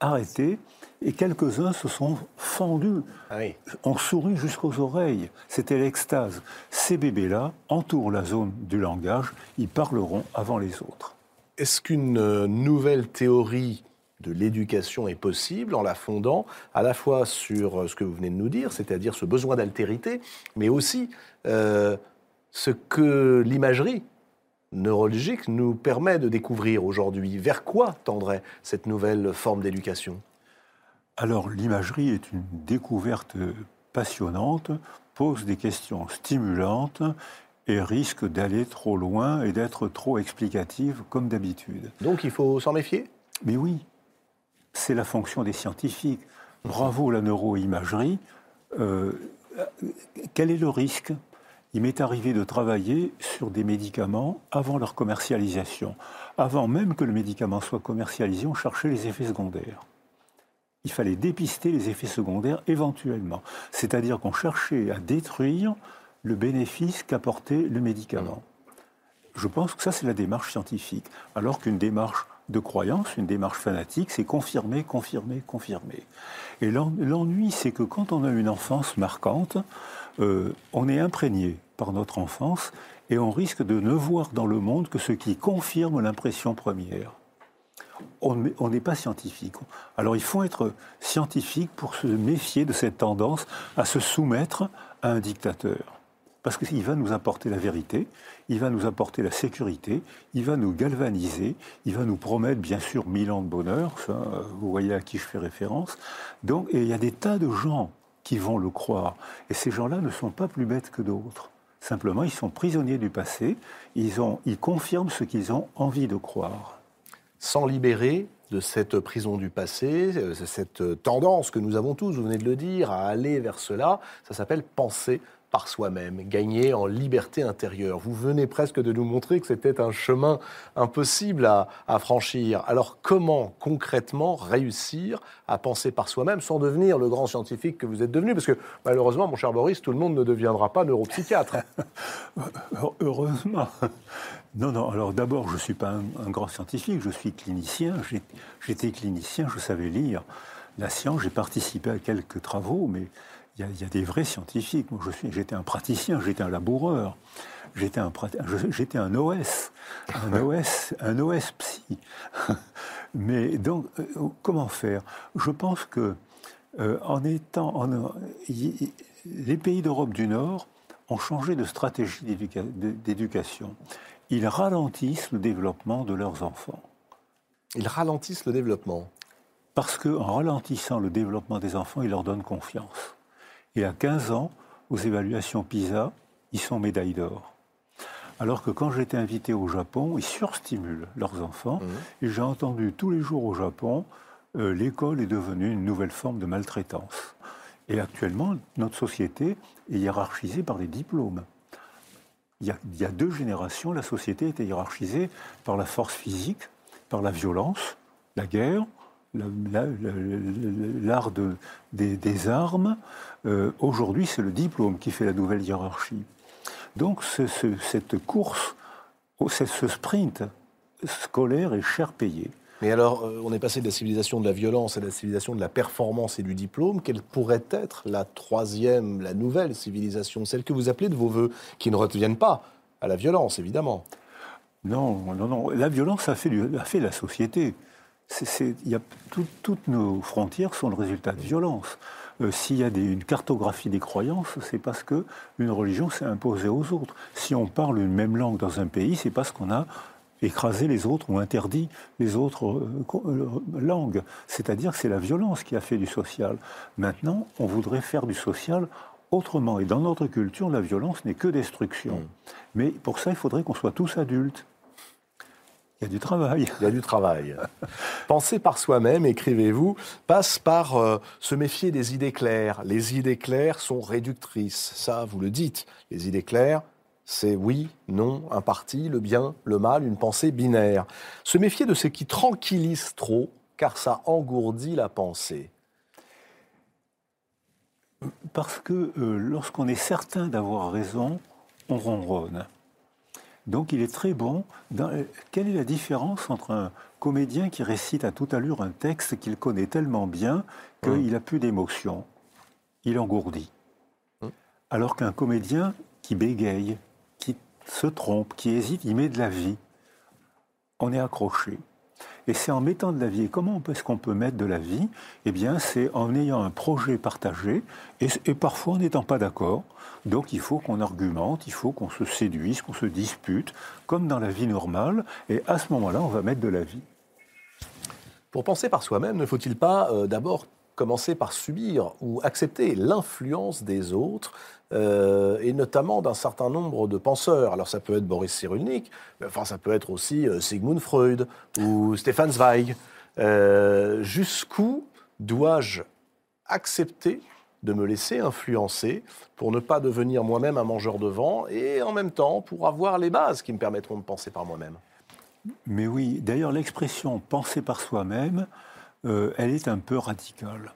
arrêtés et quelques-uns se sont fendus. Ah On sourit jusqu'aux oreilles. C'était l'extase. Ces bébés-là entourent la zone du langage. Ils parleront avant les autres. Est-ce qu'une euh, nouvelle théorie de l'éducation est possible en la fondant à la fois sur euh, ce que vous venez de nous dire, c'est-à-dire ce besoin d'altérité, mais aussi euh, ce que l'imagerie neurologique nous permet de découvrir aujourd'hui. Vers quoi tendrait cette nouvelle forme d'éducation? Alors l'imagerie est une découverte passionnante, pose des questions stimulantes et risque d'aller trop loin et d'être trop explicative comme d'habitude. Donc il faut s'en méfier? Mais oui, c'est la fonction des scientifiques. Bravo la neuroimagerie. Euh, quel est le risque? Il m'est arrivé de travailler sur des médicaments avant leur commercialisation. Avant même que le médicament soit commercialisé, on cherchait les effets secondaires. Il fallait dépister les effets secondaires éventuellement. C'est-à-dire qu'on cherchait à détruire le bénéfice qu'apportait le médicament. Je pense que ça, c'est la démarche scientifique. Alors qu'une démarche de croyance, une démarche fanatique, c'est confirmer, confirmer, confirmer. Et l'ennui, c'est que quand on a une enfance marquante, euh, on est imprégné par notre enfance et on risque de ne voir dans le monde que ce qui confirme l'impression première. On n'est pas scientifique. Alors il faut être scientifique pour se méfier de cette tendance à se soumettre à un dictateur parce qu'il va nous apporter la vérité, il va nous apporter la sécurité, il va nous galvaniser, il va nous promettre bien sûr mille ans de bonheur, vous voyez à qui je fais référence. Donc, et il y a des tas de gens qui vont le croire, et ces gens-là ne sont pas plus bêtes que d'autres. Simplement, ils sont prisonniers du passé, ils, ont, ils confirment ce qu'ils ont envie de croire. Sans libérer de cette prison du passé, euh, cette tendance que nous avons tous, vous venez de le dire, à aller vers cela, ça s'appelle penser par soi-même, gagner en liberté intérieure. Vous venez presque de nous montrer que c'était un chemin impossible à, franchir. Alors comment concrètement réussir à penser par soi-même sans devenir le grand scientifique que vous êtes devenu? Parce que malheureusement, mon cher Boris, tout le monde ne deviendra pas neuropsychiatre. Heureusement. Non, non, alors d'abord, je ne suis pas un, grand scientifique, je suis clinicien. J'étais clinicien, je savais lire la science, j'ai participé à quelques travaux, mais il y, a, des vrais scientifiques. Moi, j'étais un praticien, j'étais un laboureur, j'étais un, j'étais un OS, un OS, un OS psy. Mais donc, euh, comment faire? Je pense que euh, en étant, en, les pays d'Europe du Nord ont changé de stratégie d'éducation. Ils ralentissent le développement de leurs enfants. Ils ralentissent le développement Parce qu'en ralentissant le développement des enfants, ils leur donnent confiance. Et à 15 ans, aux évaluations PISA, ils sont médailles d'or. Alors que quand j'étais invité au Japon, ils surstimulent leurs enfants. Mmh. Et j'ai entendu tous les jours au Japon, euh, l'école est devenue une nouvelle forme de maltraitance. Et actuellement, notre société est hiérarchisée par les diplômes. Il y, a, il y a deux générations, la société était hiérarchisée par la force physique, par la violence, la guerre, l'art des, armes. Euh, aujourd'hui, c'est le diplôme qui fait la nouvelle hiérarchie. Donc cette course, oh, ce sprint scolaire est cher payé. Mais alors, euh, on est passé de la civilisation de la violence à la civilisation de la performance et du diplôme. Quelle pourrait être la troisième, la nouvelle civilisation, celle que vous appelez de vos voeux, qui ne reviennent pas à la violence, évidemment? Non, non, non. La violence a fait, a fait la société y a toutes nos frontières sont le résultat de violence. Euh, s'il y a une cartographie des croyances, c'est parce que une religion s'est imposée aux autres. Si on parle une même langue dans un pays, c'est parce qu'on a écrasé les autres ou interdit les autres euh, euh, langues. C'est-à-dire que c'est la violence qui a fait du social. Maintenant, on voudrait faire du social autrement. Et dans notre culture, la violence n'est que destruction. Mm. Mais pour ça, il faudrait qu'on soit tous adultes Il y a du travail. Il y a du travail. Penser par soi-même, écrivez-vous, passe par euh, se méfier des idées claires. Les idées claires sont réductrices. Ça, vous le dites. Les idées claires, c'est oui, non, un parti, le bien, le mal, une pensée binaire. Se méfier de ce qui tranquillise trop, car ça engourdit la pensée. Parce que euh, lorsqu'on est certain d'avoir raison, on ronronne. Donc il est très bon. quelle est la différence entre un comédien qui récite à toute allure un texte qu'il connaît tellement bien qu'il n'a plus d'émotion Il engourdit. Hum. Alors qu'un comédien qui bégaye, qui se trompe, qui hésite, il met de la vie. On est accroché. Et c'est en mettant de la vie. Et comment est-ce qu'on peut mettre de la vie? Eh bien, c'est en ayant un projet partagé et, parfois en n'étant pas d'accord. Donc il faut qu'on argumente, il faut qu'on se séduise, qu'on se dispute, comme dans la vie normale. Et à ce moment-là, on va mettre de la vie. Pour penser par soi-même, ne faut-il pas euh, d'abord commencer par subir ou accepter l'influence des autres euh, et notamment d'un certain nombre de penseurs. Alors ça peut être Boris Cyrulnik, mais enfin ça peut être aussi euh, Sigmund Freud ou Stefan Zweig. Euh, jusqu'où dois-je accepter de me laisser influencer pour ne pas devenir moi-même un mangeur de vent et en même temps pour avoir les bases qui me permettront de penser par moi-même? Mais oui, d'ailleurs l'expression penser par soi-même, elle est un peu radicale.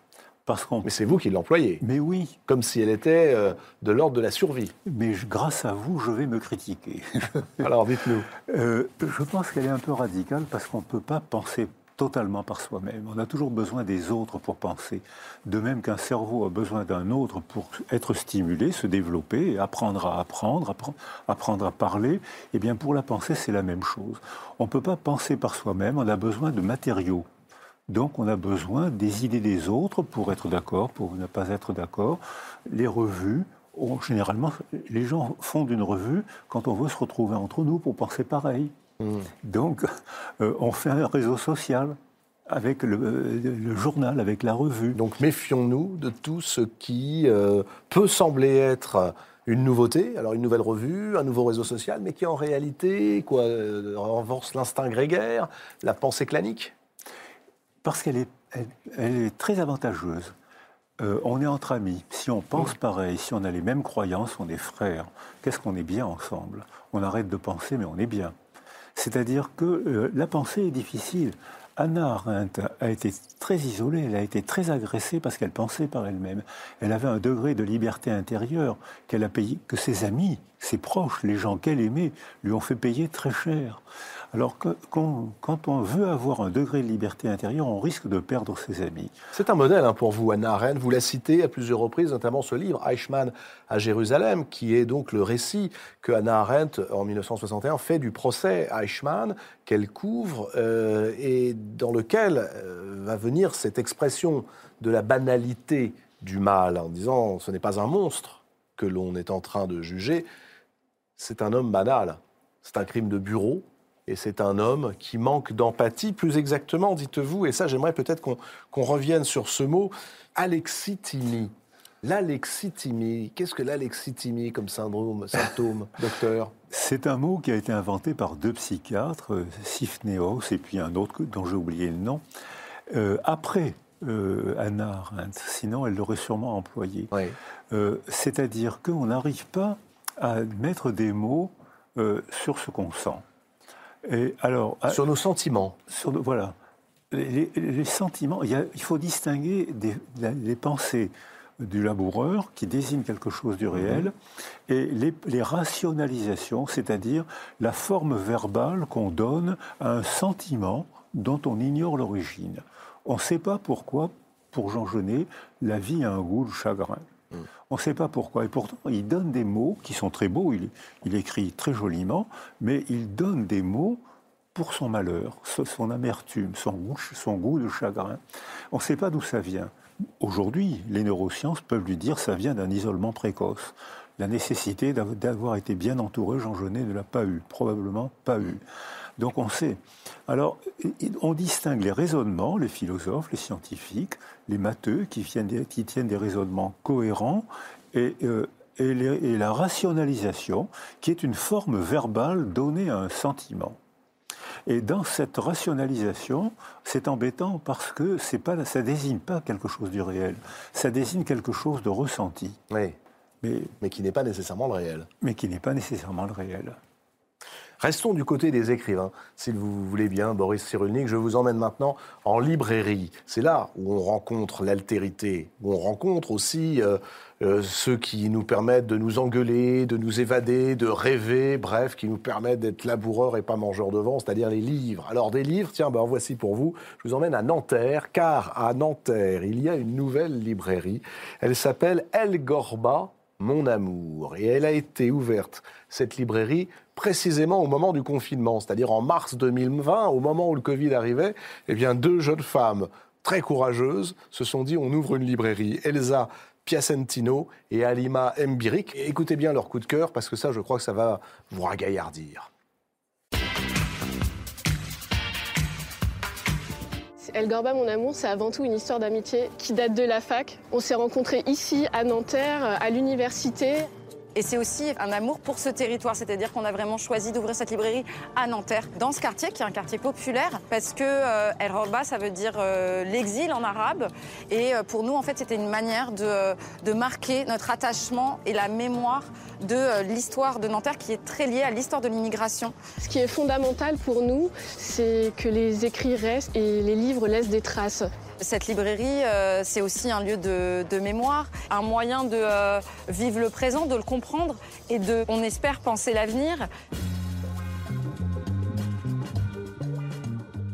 Mais c'est vous qui l'employez. Mais oui. Comme si elle était euh, de l'ordre de la survie. Mais grâce à vous, je vais me critiquer. Alors dites-nous. Euh, je pense qu'elle est un peu radicale parce qu'on ne peut pas penser totalement par soi-même. On a toujours besoin des autres pour penser. De même qu'un cerveau a besoin d'un autre pour être stimulé, se développer, apprendre à apprendre, apprendre à parler, eh bien pour la pensée, c'est la même chose. On ne peut pas penser par soi-même, on a besoin de matériaux donc on a besoin des idées des autres pour être d'accord, pour ne pas être d'accord. Les revues, généralement, les gens font d'une revue quand on veut se retrouver entre nous pour penser pareil. Hmm. Donc euh, on fait un réseau social avec le, journal, avec la revue. Donc méfions-nous de tout ce qui euh, peut sembler être une nouveauté, alors une nouvelle revue, un nouveau réseau social, mais qui en réalité quoi, euh, renforce l'instinct grégaire, la pensée clanique parce qu'elle est, elle, est très avantageuse. Euh, on est entre amis. Si on pense pareil, si on a les mêmes croyances, on est frères. Qu'est-ce qu'on est bien ensemble? On arrête de penser, mais on est bien. C'est-à-dire que euh, la pensée est difficile. Anna Arendt a été très isolée, elle a été très agressée parce qu'elle pensait par elle-même. Elle avait un degré de liberté intérieure qu'elle a payé, que ses amis, ses proches, les gens qu'elle aimait, lui ont fait payer très cher. Alors quand, on veut avoir un degré de liberté intérieure, on risque de perdre ses amis. C'est un modèle hein, pour vous, Anna Arendt. Vous la citez à plusieurs reprises, notamment ce livre, Eichmann à Jérusalem, qui est donc le récit que Anna Arendt, en 1961, fait du procès Eichmann qu'elle couvre euh, et dans lequel euh, va venir cette expression de la banalité du mal, en disant ce n'est pas un monstre que l'on est en train de juger, c'est un homme banal, c'est un crime de bureau, et c'est un homme qui manque d'empathie, plus exactement, dites-vous, et ça j'aimerais peut-être qu'on revienne sur ce mot, alexithymie. L'alexithymie, qu'est-ce que l'alexithymie comme syndrome, symptôme, docteur? C'est un mot qui a été inventé par deux psychiatres, euh, Sifneos et puis un autre dont j'ai oublié le nom, euh, après euh, Anna Arendt, sinon elle l'aurait sûrement employé. C'est-à-dire qu'on n'arrive pas à mettre des mots sur ce qu'on sent alors, sur nos sentiments. Sur, voilà. Les, sentiments, il, faut distinguer des, les pensées du laboureur qui désigne quelque chose du réel mhm. et les, rationalisations, c'est-à-dire la forme verbale qu'on donne à un sentiment dont on ignore l'origine. On ne sait pas pourquoi, pour Jean Genet, la vie a un goût de chagrin. On ne sait pas pourquoi. Et pourtant, il donne des mots qui sont très beaux, il, écrit très joliment, mais il donne des mots pour son malheur, son amertume, son goût, son goût de chagrin. On ne sait pas d'où ça vient. Aujourd'hui, les neurosciences peuvent lui dire que ça vient d'un isolement précoce. La nécessité d'avoir été bien entouré, Jean Genet ne l'a pas eu, probablement pas eu. Donc on sait. Alors, on distingue les raisonnements, les philosophes, les scientifiques, les matheux, qui, qui tiennent des raisonnements cohérents, et, euh, et, la rationalisation, qui est une forme verbale donnée à un sentiment. Et dans cette rationalisation, c'est embêtant parce que pas, ça désigne pas quelque chose du réel, ça désigne quelque chose de ressenti. Oui. Mais, mais qui n'est pas nécessairement le réel. Mais qui n'est pas nécessairement le réel. Restons du côté des écrivains, s'il vous voulez bien, Boris Cyrulnik. Je vous emmène maintenant en librairie. C'est là où on rencontre l'altérité, où on rencontre aussi euh, euh, ceux qui nous permettent de nous engueuler, de nous évader, de rêver, bref, qui nous permettent d'être laboureurs et pas mangeurs de vent, c'est-à-dire les livres. Alors des livres, tiens, ben voici pour vous. Je vous emmène à Nanterre, car à Nanterre, il y a une nouvelle librairie. Elle s'appelle El Gorba, mon amour. Et elle a été ouverte, cette librairie, précisément au moment du confinement, c'est-à-dire en mars 2020, au moment où le Covid arrivait, eh bien, deux jeunes femmes très courageuses se sont dit on ouvre une librairie. Elsa Piacentino et Alima Mbirik. écoutez bien leur coup de cœur parce que ça, je crois que ça va vous ragaillardir. El Gorba, mon amour, c'est avant tout une histoire d'amitié qui date de la fac. On s'est rencontrés ici, à Nanterre, à l'université. Et c'est aussi un amour pour ce territoire, c'est-à-dire qu'on a vraiment choisi d'ouvrir cette librairie à Nanterre, dans ce quartier qui est un quartier populaire, parce que euh, El Roba, ça veut dire euh, l'exil en arabe. Et euh, pour nous, en fait, c'était une manière de, marquer notre attachement et la mémoire de l'histoire de Nanterre, qui est très liée à l'histoire de l'immigration. Ce qui est fondamental pour nous, c'est que les écrits restent et les livres laissent des traces. Cette librairie, euh, c'est aussi un lieu de, mémoire, un moyen de euh, vivre le présent, de le comprendre et de, on espère, penser l'avenir.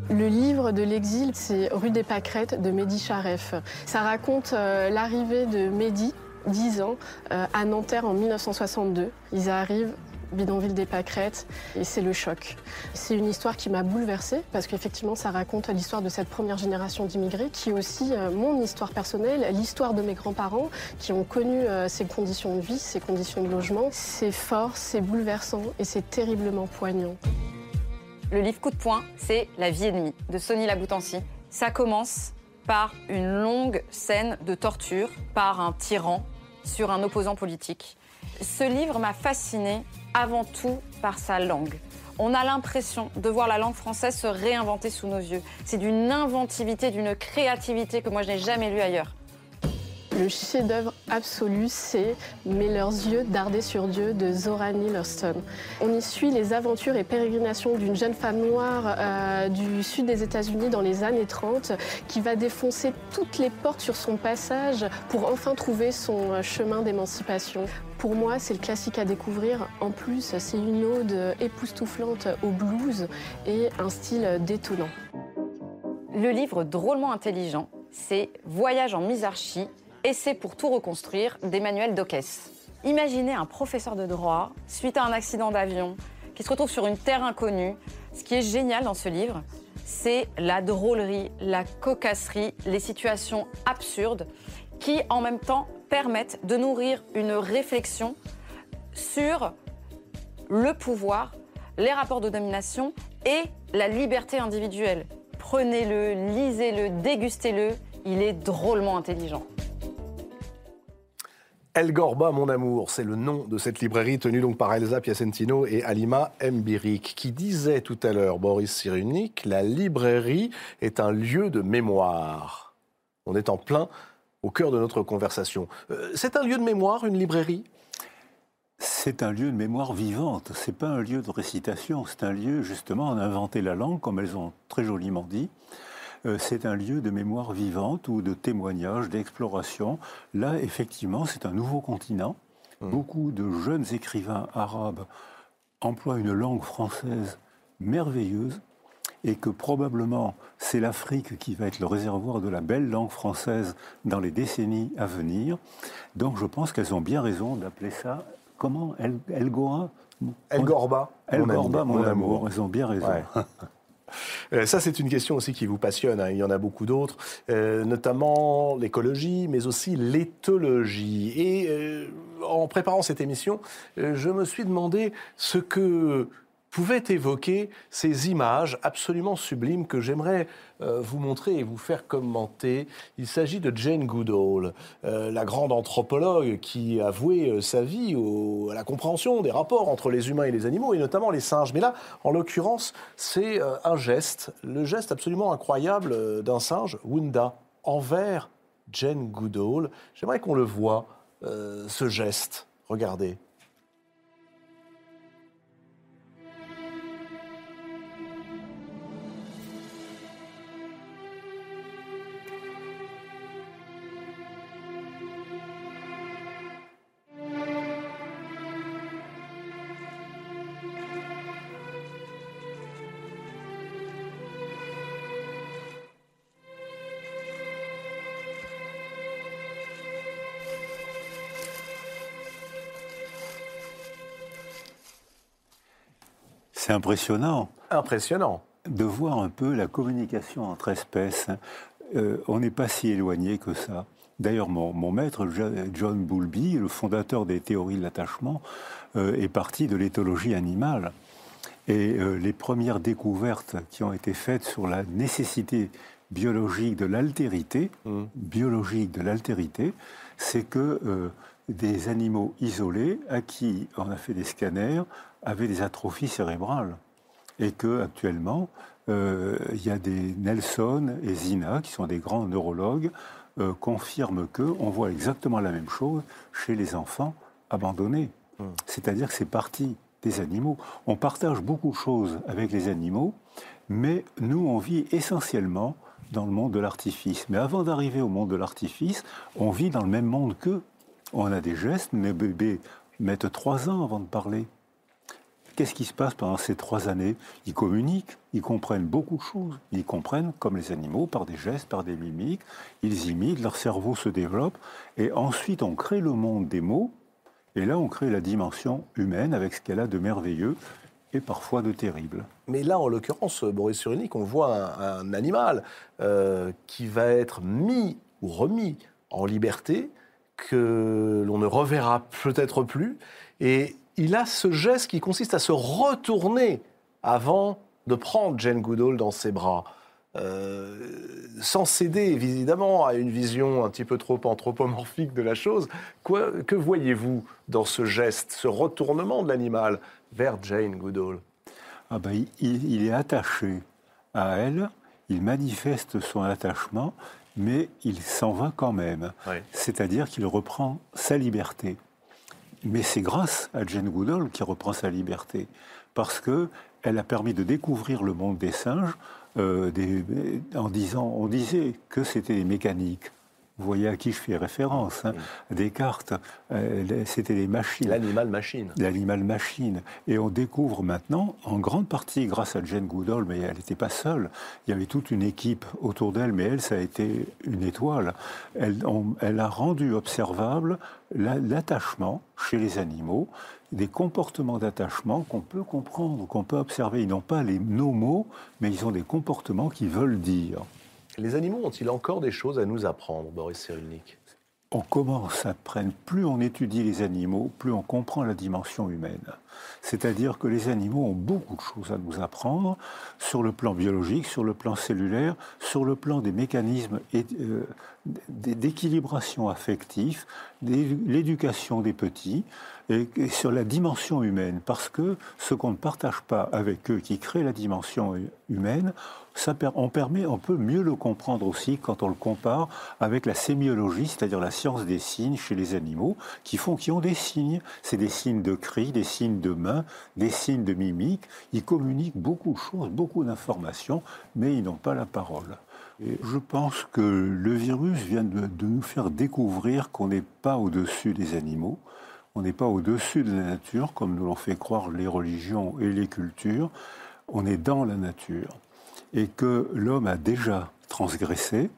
Le livre de l'exil, c'est Rue des Pâquerettes de Mehdi Charef. Ça raconte euh, l'arrivée de Mehdi, 10 ans, à Nanterre en 1962. Ils arrivent bidonville des pâquerettes, et c'est le choc. C'est une histoire qui m'a bouleversée parce qu'effectivement ça raconte l'histoire de cette première génération d'immigrés qui est aussi euh, mon histoire personnelle, l'histoire de mes grands-parents qui ont connu euh, ces conditions de vie, ces conditions de logement. C'est fort, c'est bouleversant et c'est terriblement poignant. Le livre coup de poing, c'est La vie ennemie de Sonny Laboutancy. Ça commence par une longue scène de torture par un tyran sur un opposant politique. Ce livre m'a fascinée avant tout par sa langue. On a l'impression de voir la langue française se réinventer sous nos yeux. C'est d'une inventivité, d'une créativité que moi je n'ai jamais lu ailleurs. Le chef-d'œuvre absolu, c'est Mais leurs yeux dardés sur Dieu de Zora Neale Hurston. On y suit les aventures et pérégrinations d'une jeune femme noire euh, du sud des États-Unis dans les années 30 qui va défoncer toutes les portes sur son passage pour enfin trouver son euh, chemin d'émancipation. Pour moi, c'est le classique à découvrir. En plus, c'est une ode époustouflante au blues et un style détonnant. Le livre drôlement intelligent, c'est Voyage en misarchie Essai pour tout reconstruire d'Emmanuel Dockès. Imaginez un professeur de droit, suite à un accident d'avion, qui se retrouve sur une terre inconnue. Ce qui est génial dans ce livre, c'est la drôlerie, la cocasserie, les situations absurdes qui, en même temps, permettent de nourrir une réflexion sur le pouvoir, les rapports de domination et la liberté individuelle. Prenez-le, lisez-le, dégustez-le, il est drôlement intelligent. El Gorba, mon amour, c'est le nom de cette librairie tenue donc par Elsa Piacentino et Alima Mbirik, qui disait tout à l'heure, Boris Cyrulnik, la librairie est un lieu de mémoire. On est en plein au cœur de notre conversation. Euh, c'est un lieu de mémoire, une librairie? C'est un lieu de mémoire vivante, c'est pas un lieu de récitation, c'est un lieu justement à inventer la langue, comme elles ont très joliment dit, c'est un lieu de mémoire vivante ou de témoignage, d'exploration. Là, effectivement, c'est un nouveau continent. Mmh. Beaucoup de jeunes écrivains arabes emploient une langue française merveilleuse et que probablement c'est l'Afrique qui va être le réservoir de la belle langue française dans les décennies à venir. Donc je pense qu'elles ont bien raison d'appeler ça, comment El, El Gora El Gorba. El Gorba, mon, amour. Elles ont bien raison. Euh, ça, c'est une question aussi qui vous passionne. Hein. Il y en a beaucoup d'autres, euh, notamment l'écologie, mais aussi l'éthologie. Et euh, en préparant cette émission, je me suis demandé ce que pouvait évoquer ces images absolument sublimes que j'aimerais euh, vous montrer et vous faire commenter. Il s'agit de Jane Goodall, euh, la grande anthropologue qui a voué euh, sa vie à la compréhension des rapports entre les humains et les animaux, et notamment les singes. Mais là, en l'occurrence, c'est un geste, le geste absolument incroyable d'un singe, Wunda, envers Jane Goodall. J'aimerais qu'on le voit, ce geste. Regardez. Impressionnant. Impressionnant. De voir un peu la communication entre espèces. Euh, on n'est pas si éloigné que ça. D'ailleurs, mon, maître, John Bowlby, le fondateur des théories de l'attachement, euh, est parti de l'éthologie animale. Et euh, les premières découvertes qui ont été faites sur la nécessité biologique de l'altérité, mmh. biologique de l'altérité, c'est que des animaux isolés à qui on a fait des scanners avaient des atrophies cérébrales. Et que actuellement, euh, il y a des Nelson et Zina, qui sont des grands neurologues, euh, confirment qu'on voit exactement la même chose chez les enfants abandonnés. Hmm. C'est-à-dire que c'est parti des animaux. On partage beaucoup de choses avec les animaux, mais nous, on vit essentiellement dans le monde de l'artifice. Mais avant d'arriver au monde de l'artifice, on vit dans le même monde qu'eux. On a des gestes, mes bébés mettent trois ans avant de parler. Qu'est-ce qui se passe pendant ces trois années? Ils communiquent, ils comprennent beaucoup de choses. Ils comprennent, comme les animaux, par des gestes, par des mimiques. Ils imitent, leur cerveau se développe. Et ensuite, on crée le monde des mots. Et là, on crée la dimension humaine avec ce qu'elle a de merveilleux et parfois de terrible. Mais là, en l'occurrence, Boris Cyrulnik, on voit un, animal euh, qui va être mis ou remis en liberté que l'on ne reverra peut-être plus. Et il a ce geste qui consiste à se retourner avant de prendre Jane Goodall dans ses bras. Euh, sans céder évidemment à une vision un petit peu trop anthropomorphique de la chose. que voyez-vous dans ce geste, ce retournement de l'animal vers Jane Goodall? Ah ben, il, est attaché à elle, il manifeste son attachement, mais il s'en va quand même. C'est-à-dire qu'il reprend sa liberté. Mais c'est grâce à Jane Goodall qui reprend sa liberté, parce que elle a permis de découvrir le monde des singes euh, en disant, on disait que c'était des mécaniques, vous voyez à qui je fais référence. Hein. Descartes, euh, c'était les machines. L'animal-machine. L'animal-machine. Et on découvre maintenant, en grande partie grâce à Jane Goodall, mais elle n'était pas seule. Il y avait toute une équipe autour d'elle, mais elle, ça a été une étoile. Elle, elle a rendu observable l'attachement chez les animaux, des comportements d'attachement qu'on peut comprendre, qu'on peut observer. Ils n'ont pas les, nos mots, mais ils ont des comportements qui veulent dire. Les animaux ont-ils encore des choses à nous apprendre, Boris Cyrulnik? On commence à prendre, plus on étudie les animaux, plus on comprend la dimension humaine. C'est-à-dire que les animaux ont beaucoup de choses à nous apprendre sur le plan biologique, sur le plan cellulaire, sur le plan des mécanismes euh, d'équilibration affective, l'éducation des petits, et, sur la dimension humaine. Parce que ce qu'on ne partage pas avec eux, qui crée la dimension humaine, on, permet, on peut mieux le comprendre aussi quand on le compare avec la sémiologie, c'est-à-dire la science des signes chez les animaux, qui font, qui ont des signes. C'est des signes de cri, des signes de main, des signes de mimique. Ils communiquent beaucoup de choses, beaucoup d'informations, mais ils n'ont pas la parole. Et je pense que le virus vient de, de nous faire découvrir qu'on n'est pas au-dessus des animaux, on n'est pas au-dessus de la nature, comme nous l'ont fait croire les religions et les cultures, on est dans la nature et que l'homme a déjà transgressé.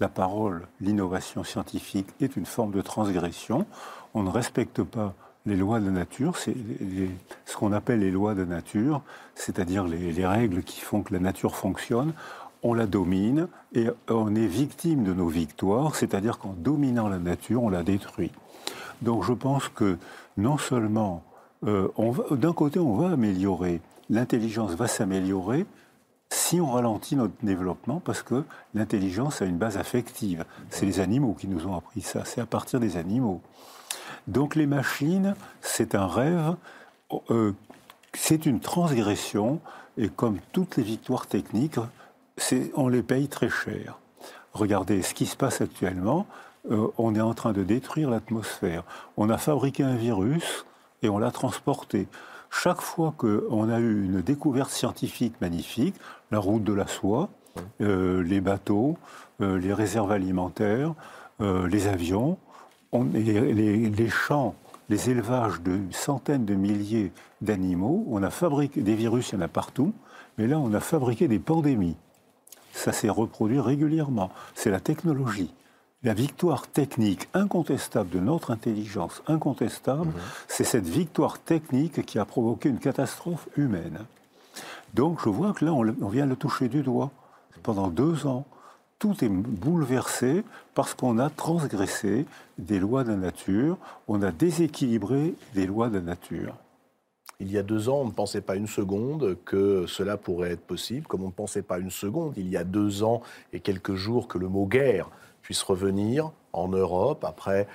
La parole, l'innovation scientifique est une forme de transgression. On ne respecte pas les lois de nature, c'est ce qu'on appelle les lois de nature, c'est-à-dire les, les, règles qui font que la nature fonctionne. On la domine et on est victime de nos victoires, c'est-à-dire qu'en dominant la nature, on la détruit. Donc je pense que non seulement, euh, d'un côté, on va améliorer l'intelligence va s'améliorer si on ralentit notre développement, parce que l'intelligence a une base affective. C'est les animaux qui nous ont appris ça, c'est à partir des animaux. Donc les machines, c'est un rêve, euh, c'est une transgression, et comme toutes les victoires techniques, on les paye très cher. Regardez ce qui se passe actuellement, euh, on est en train de détruire l'atmosphère. On a fabriqué un virus et on l'a transporté. Chaque fois qu'on a eu une découverte scientifique magnifique, la route de la soie, euh, les bateaux, euh, les réserves alimentaires, les avions, les, champs, les élevages de centaines de milliers d'animaux, on a fabriqué des virus, il y en a partout, mais là on a fabriqué des pandémies. Ça s'est reproduit régulièrement. C'est la technologie la victoire technique incontestable de notre intelligence, incontestable, mhm. c'est cette victoire technique qui a provoqué une catastrophe humaine. Donc je vois que là, on, vient le toucher du doigt. Pendant deux ans, tout est bouleversé parce qu'on a transgressé des lois de la nature, on a déséquilibré des lois de la nature. Il y a deux ans, on ne pensait pas une seconde que cela pourrait être possible, comme on ne pensait pas une seconde il y a deux ans et quelques jours que le mot guerre puisse revenir en Europe après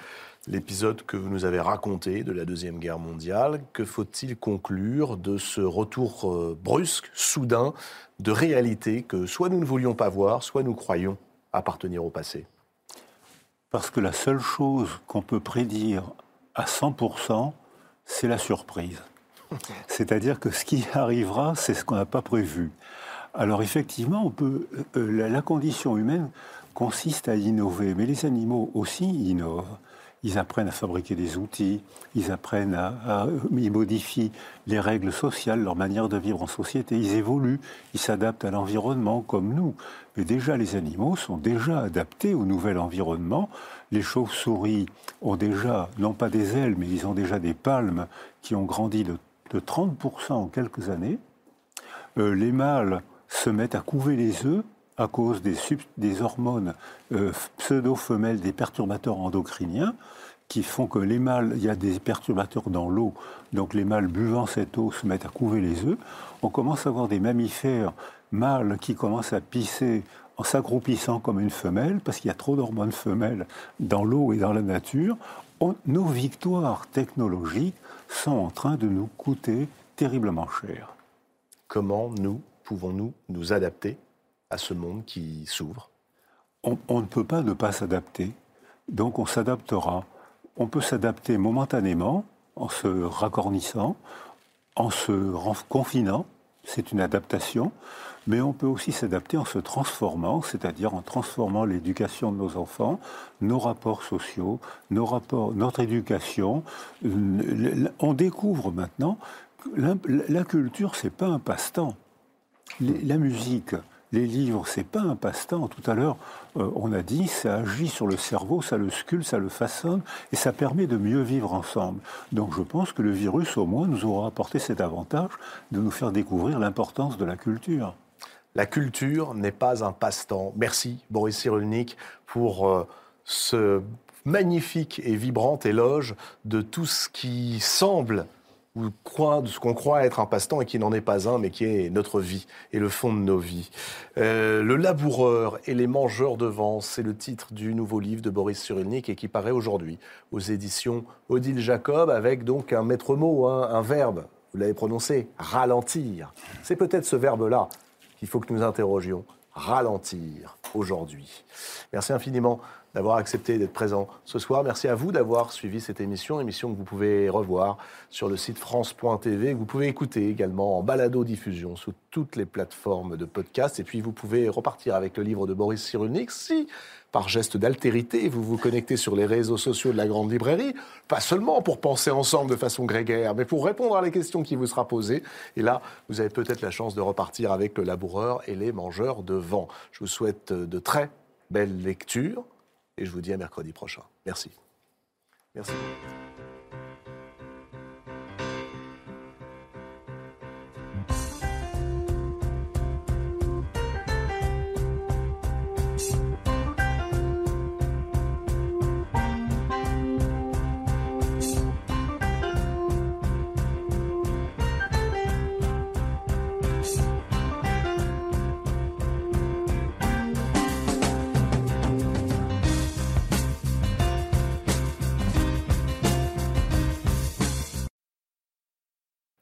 l'épisode que vous nous avez raconté de la Deuxième Guerre mondiale. Que faut-il conclure de ce retour euh, brusque, soudain, de réalité que soit nous ne voulions pas voir, soit nous croyons appartenir au passé? Parce que la seule chose qu'on peut prédire à 100%, c'est la surprise. C'est-à-dire que ce qui arrivera, c'est ce qu'on n'a pas prévu. Alors effectivement, on peut, euh, la, condition humaine consiste à innover. Mais les animaux aussi innovent. Ils apprennent à fabriquer des outils, ils apprennent à, modifient les règles sociales, leur manière de vivre en société. Ils évoluent, ils s'adaptent à l'environnement comme nous. Mais déjà, les animaux sont déjà adaptés au nouvel environnement. Les chauves-souris ont déjà, non pas des ailes, mais ils ont déjà des palmes qui ont grandi de, 30% en quelques années. Euh, les mâles se mettent à couver les œufs à cause des, hormones euh, pseudo-femelles, des perturbateurs endocriniens, qui font que les mâles, il y a des perturbateurs dans l'eau, donc les mâles buvant cette eau se mettent à couver les œufs. On commence à avoir des mammifères mâles qui commencent à pisser en s'agroupissant comme une femelle, parce qu'il y a trop d'hormones femelles dans l'eau et dans la nature. nos victoires technologiques sont en train de nous coûter terriblement cher. Comment nous pouvons-nous nous adapter à ce monde qui s'ouvre on, ne peut pas ne pas s'adapter, donc on s'adaptera. On peut s'adapter momentanément en se racornissant, en se confinant, c'est une adaptation, mais on peut aussi s'adapter en se transformant, c'est-à-dire en transformant l'éducation de nos enfants, nos rapports sociaux, notre éducation. On découvre maintenant que la, la culture, c'est pas un passe-temps. La musique, les livres, c'est pas un passe-temps. Tout à l'heure, euh, on a dit, ça agit sur le cerveau, ça le sculpte, ça le façonne, et ça permet de mieux vivre ensemble. Donc je pense que le virus, au moins, nous aura apporté cet avantage de nous faire découvrir l'importance de la culture. La culture n'est pas un passe-temps. Merci, Boris Cyrulnik, pour euh, ce magnifique et vibrant éloge de tout ce qui semble ou de ce qu'on croit être un passe-temps et qui n'en est pas un, mais qui est notre vie et le fond de nos vies. Euh, le laboureur et les mangeurs de vent, c'est le titre du nouveau livre de Boris Cyrulnik et qui paraît aujourd'hui aux éditions Odile Jacob avec donc un maître mot, hein, un verbe, vous l'avez prononcé, ralentir. C'est peut-être ce verbe-là qu'il faut que nous interrogions, ralentir aujourd'hui. Merci infiniment d'avoir accepté d'être présent ce soir. Merci à vous d'avoir suivi cette émission, émission que vous pouvez revoir sur le site France.tv, vous pouvez écouter également en balado-diffusion sous toutes les plateformes de podcast. Et puis vous pouvez repartir avec le livre de Boris Cyrulnik si par geste d'altérité, vous vous connectez sur les réseaux sociaux de la Grande Librairie, pas seulement pour penser ensemble de façon grégaire, mais pour répondre à la question qui vous sera posée. Et là, vous avez peut-être la chance de repartir avec le laboureur et les mangeurs de vent. Je vous souhaite de très belles lectures et je vous dis à mercredi prochain. Merci. Merci.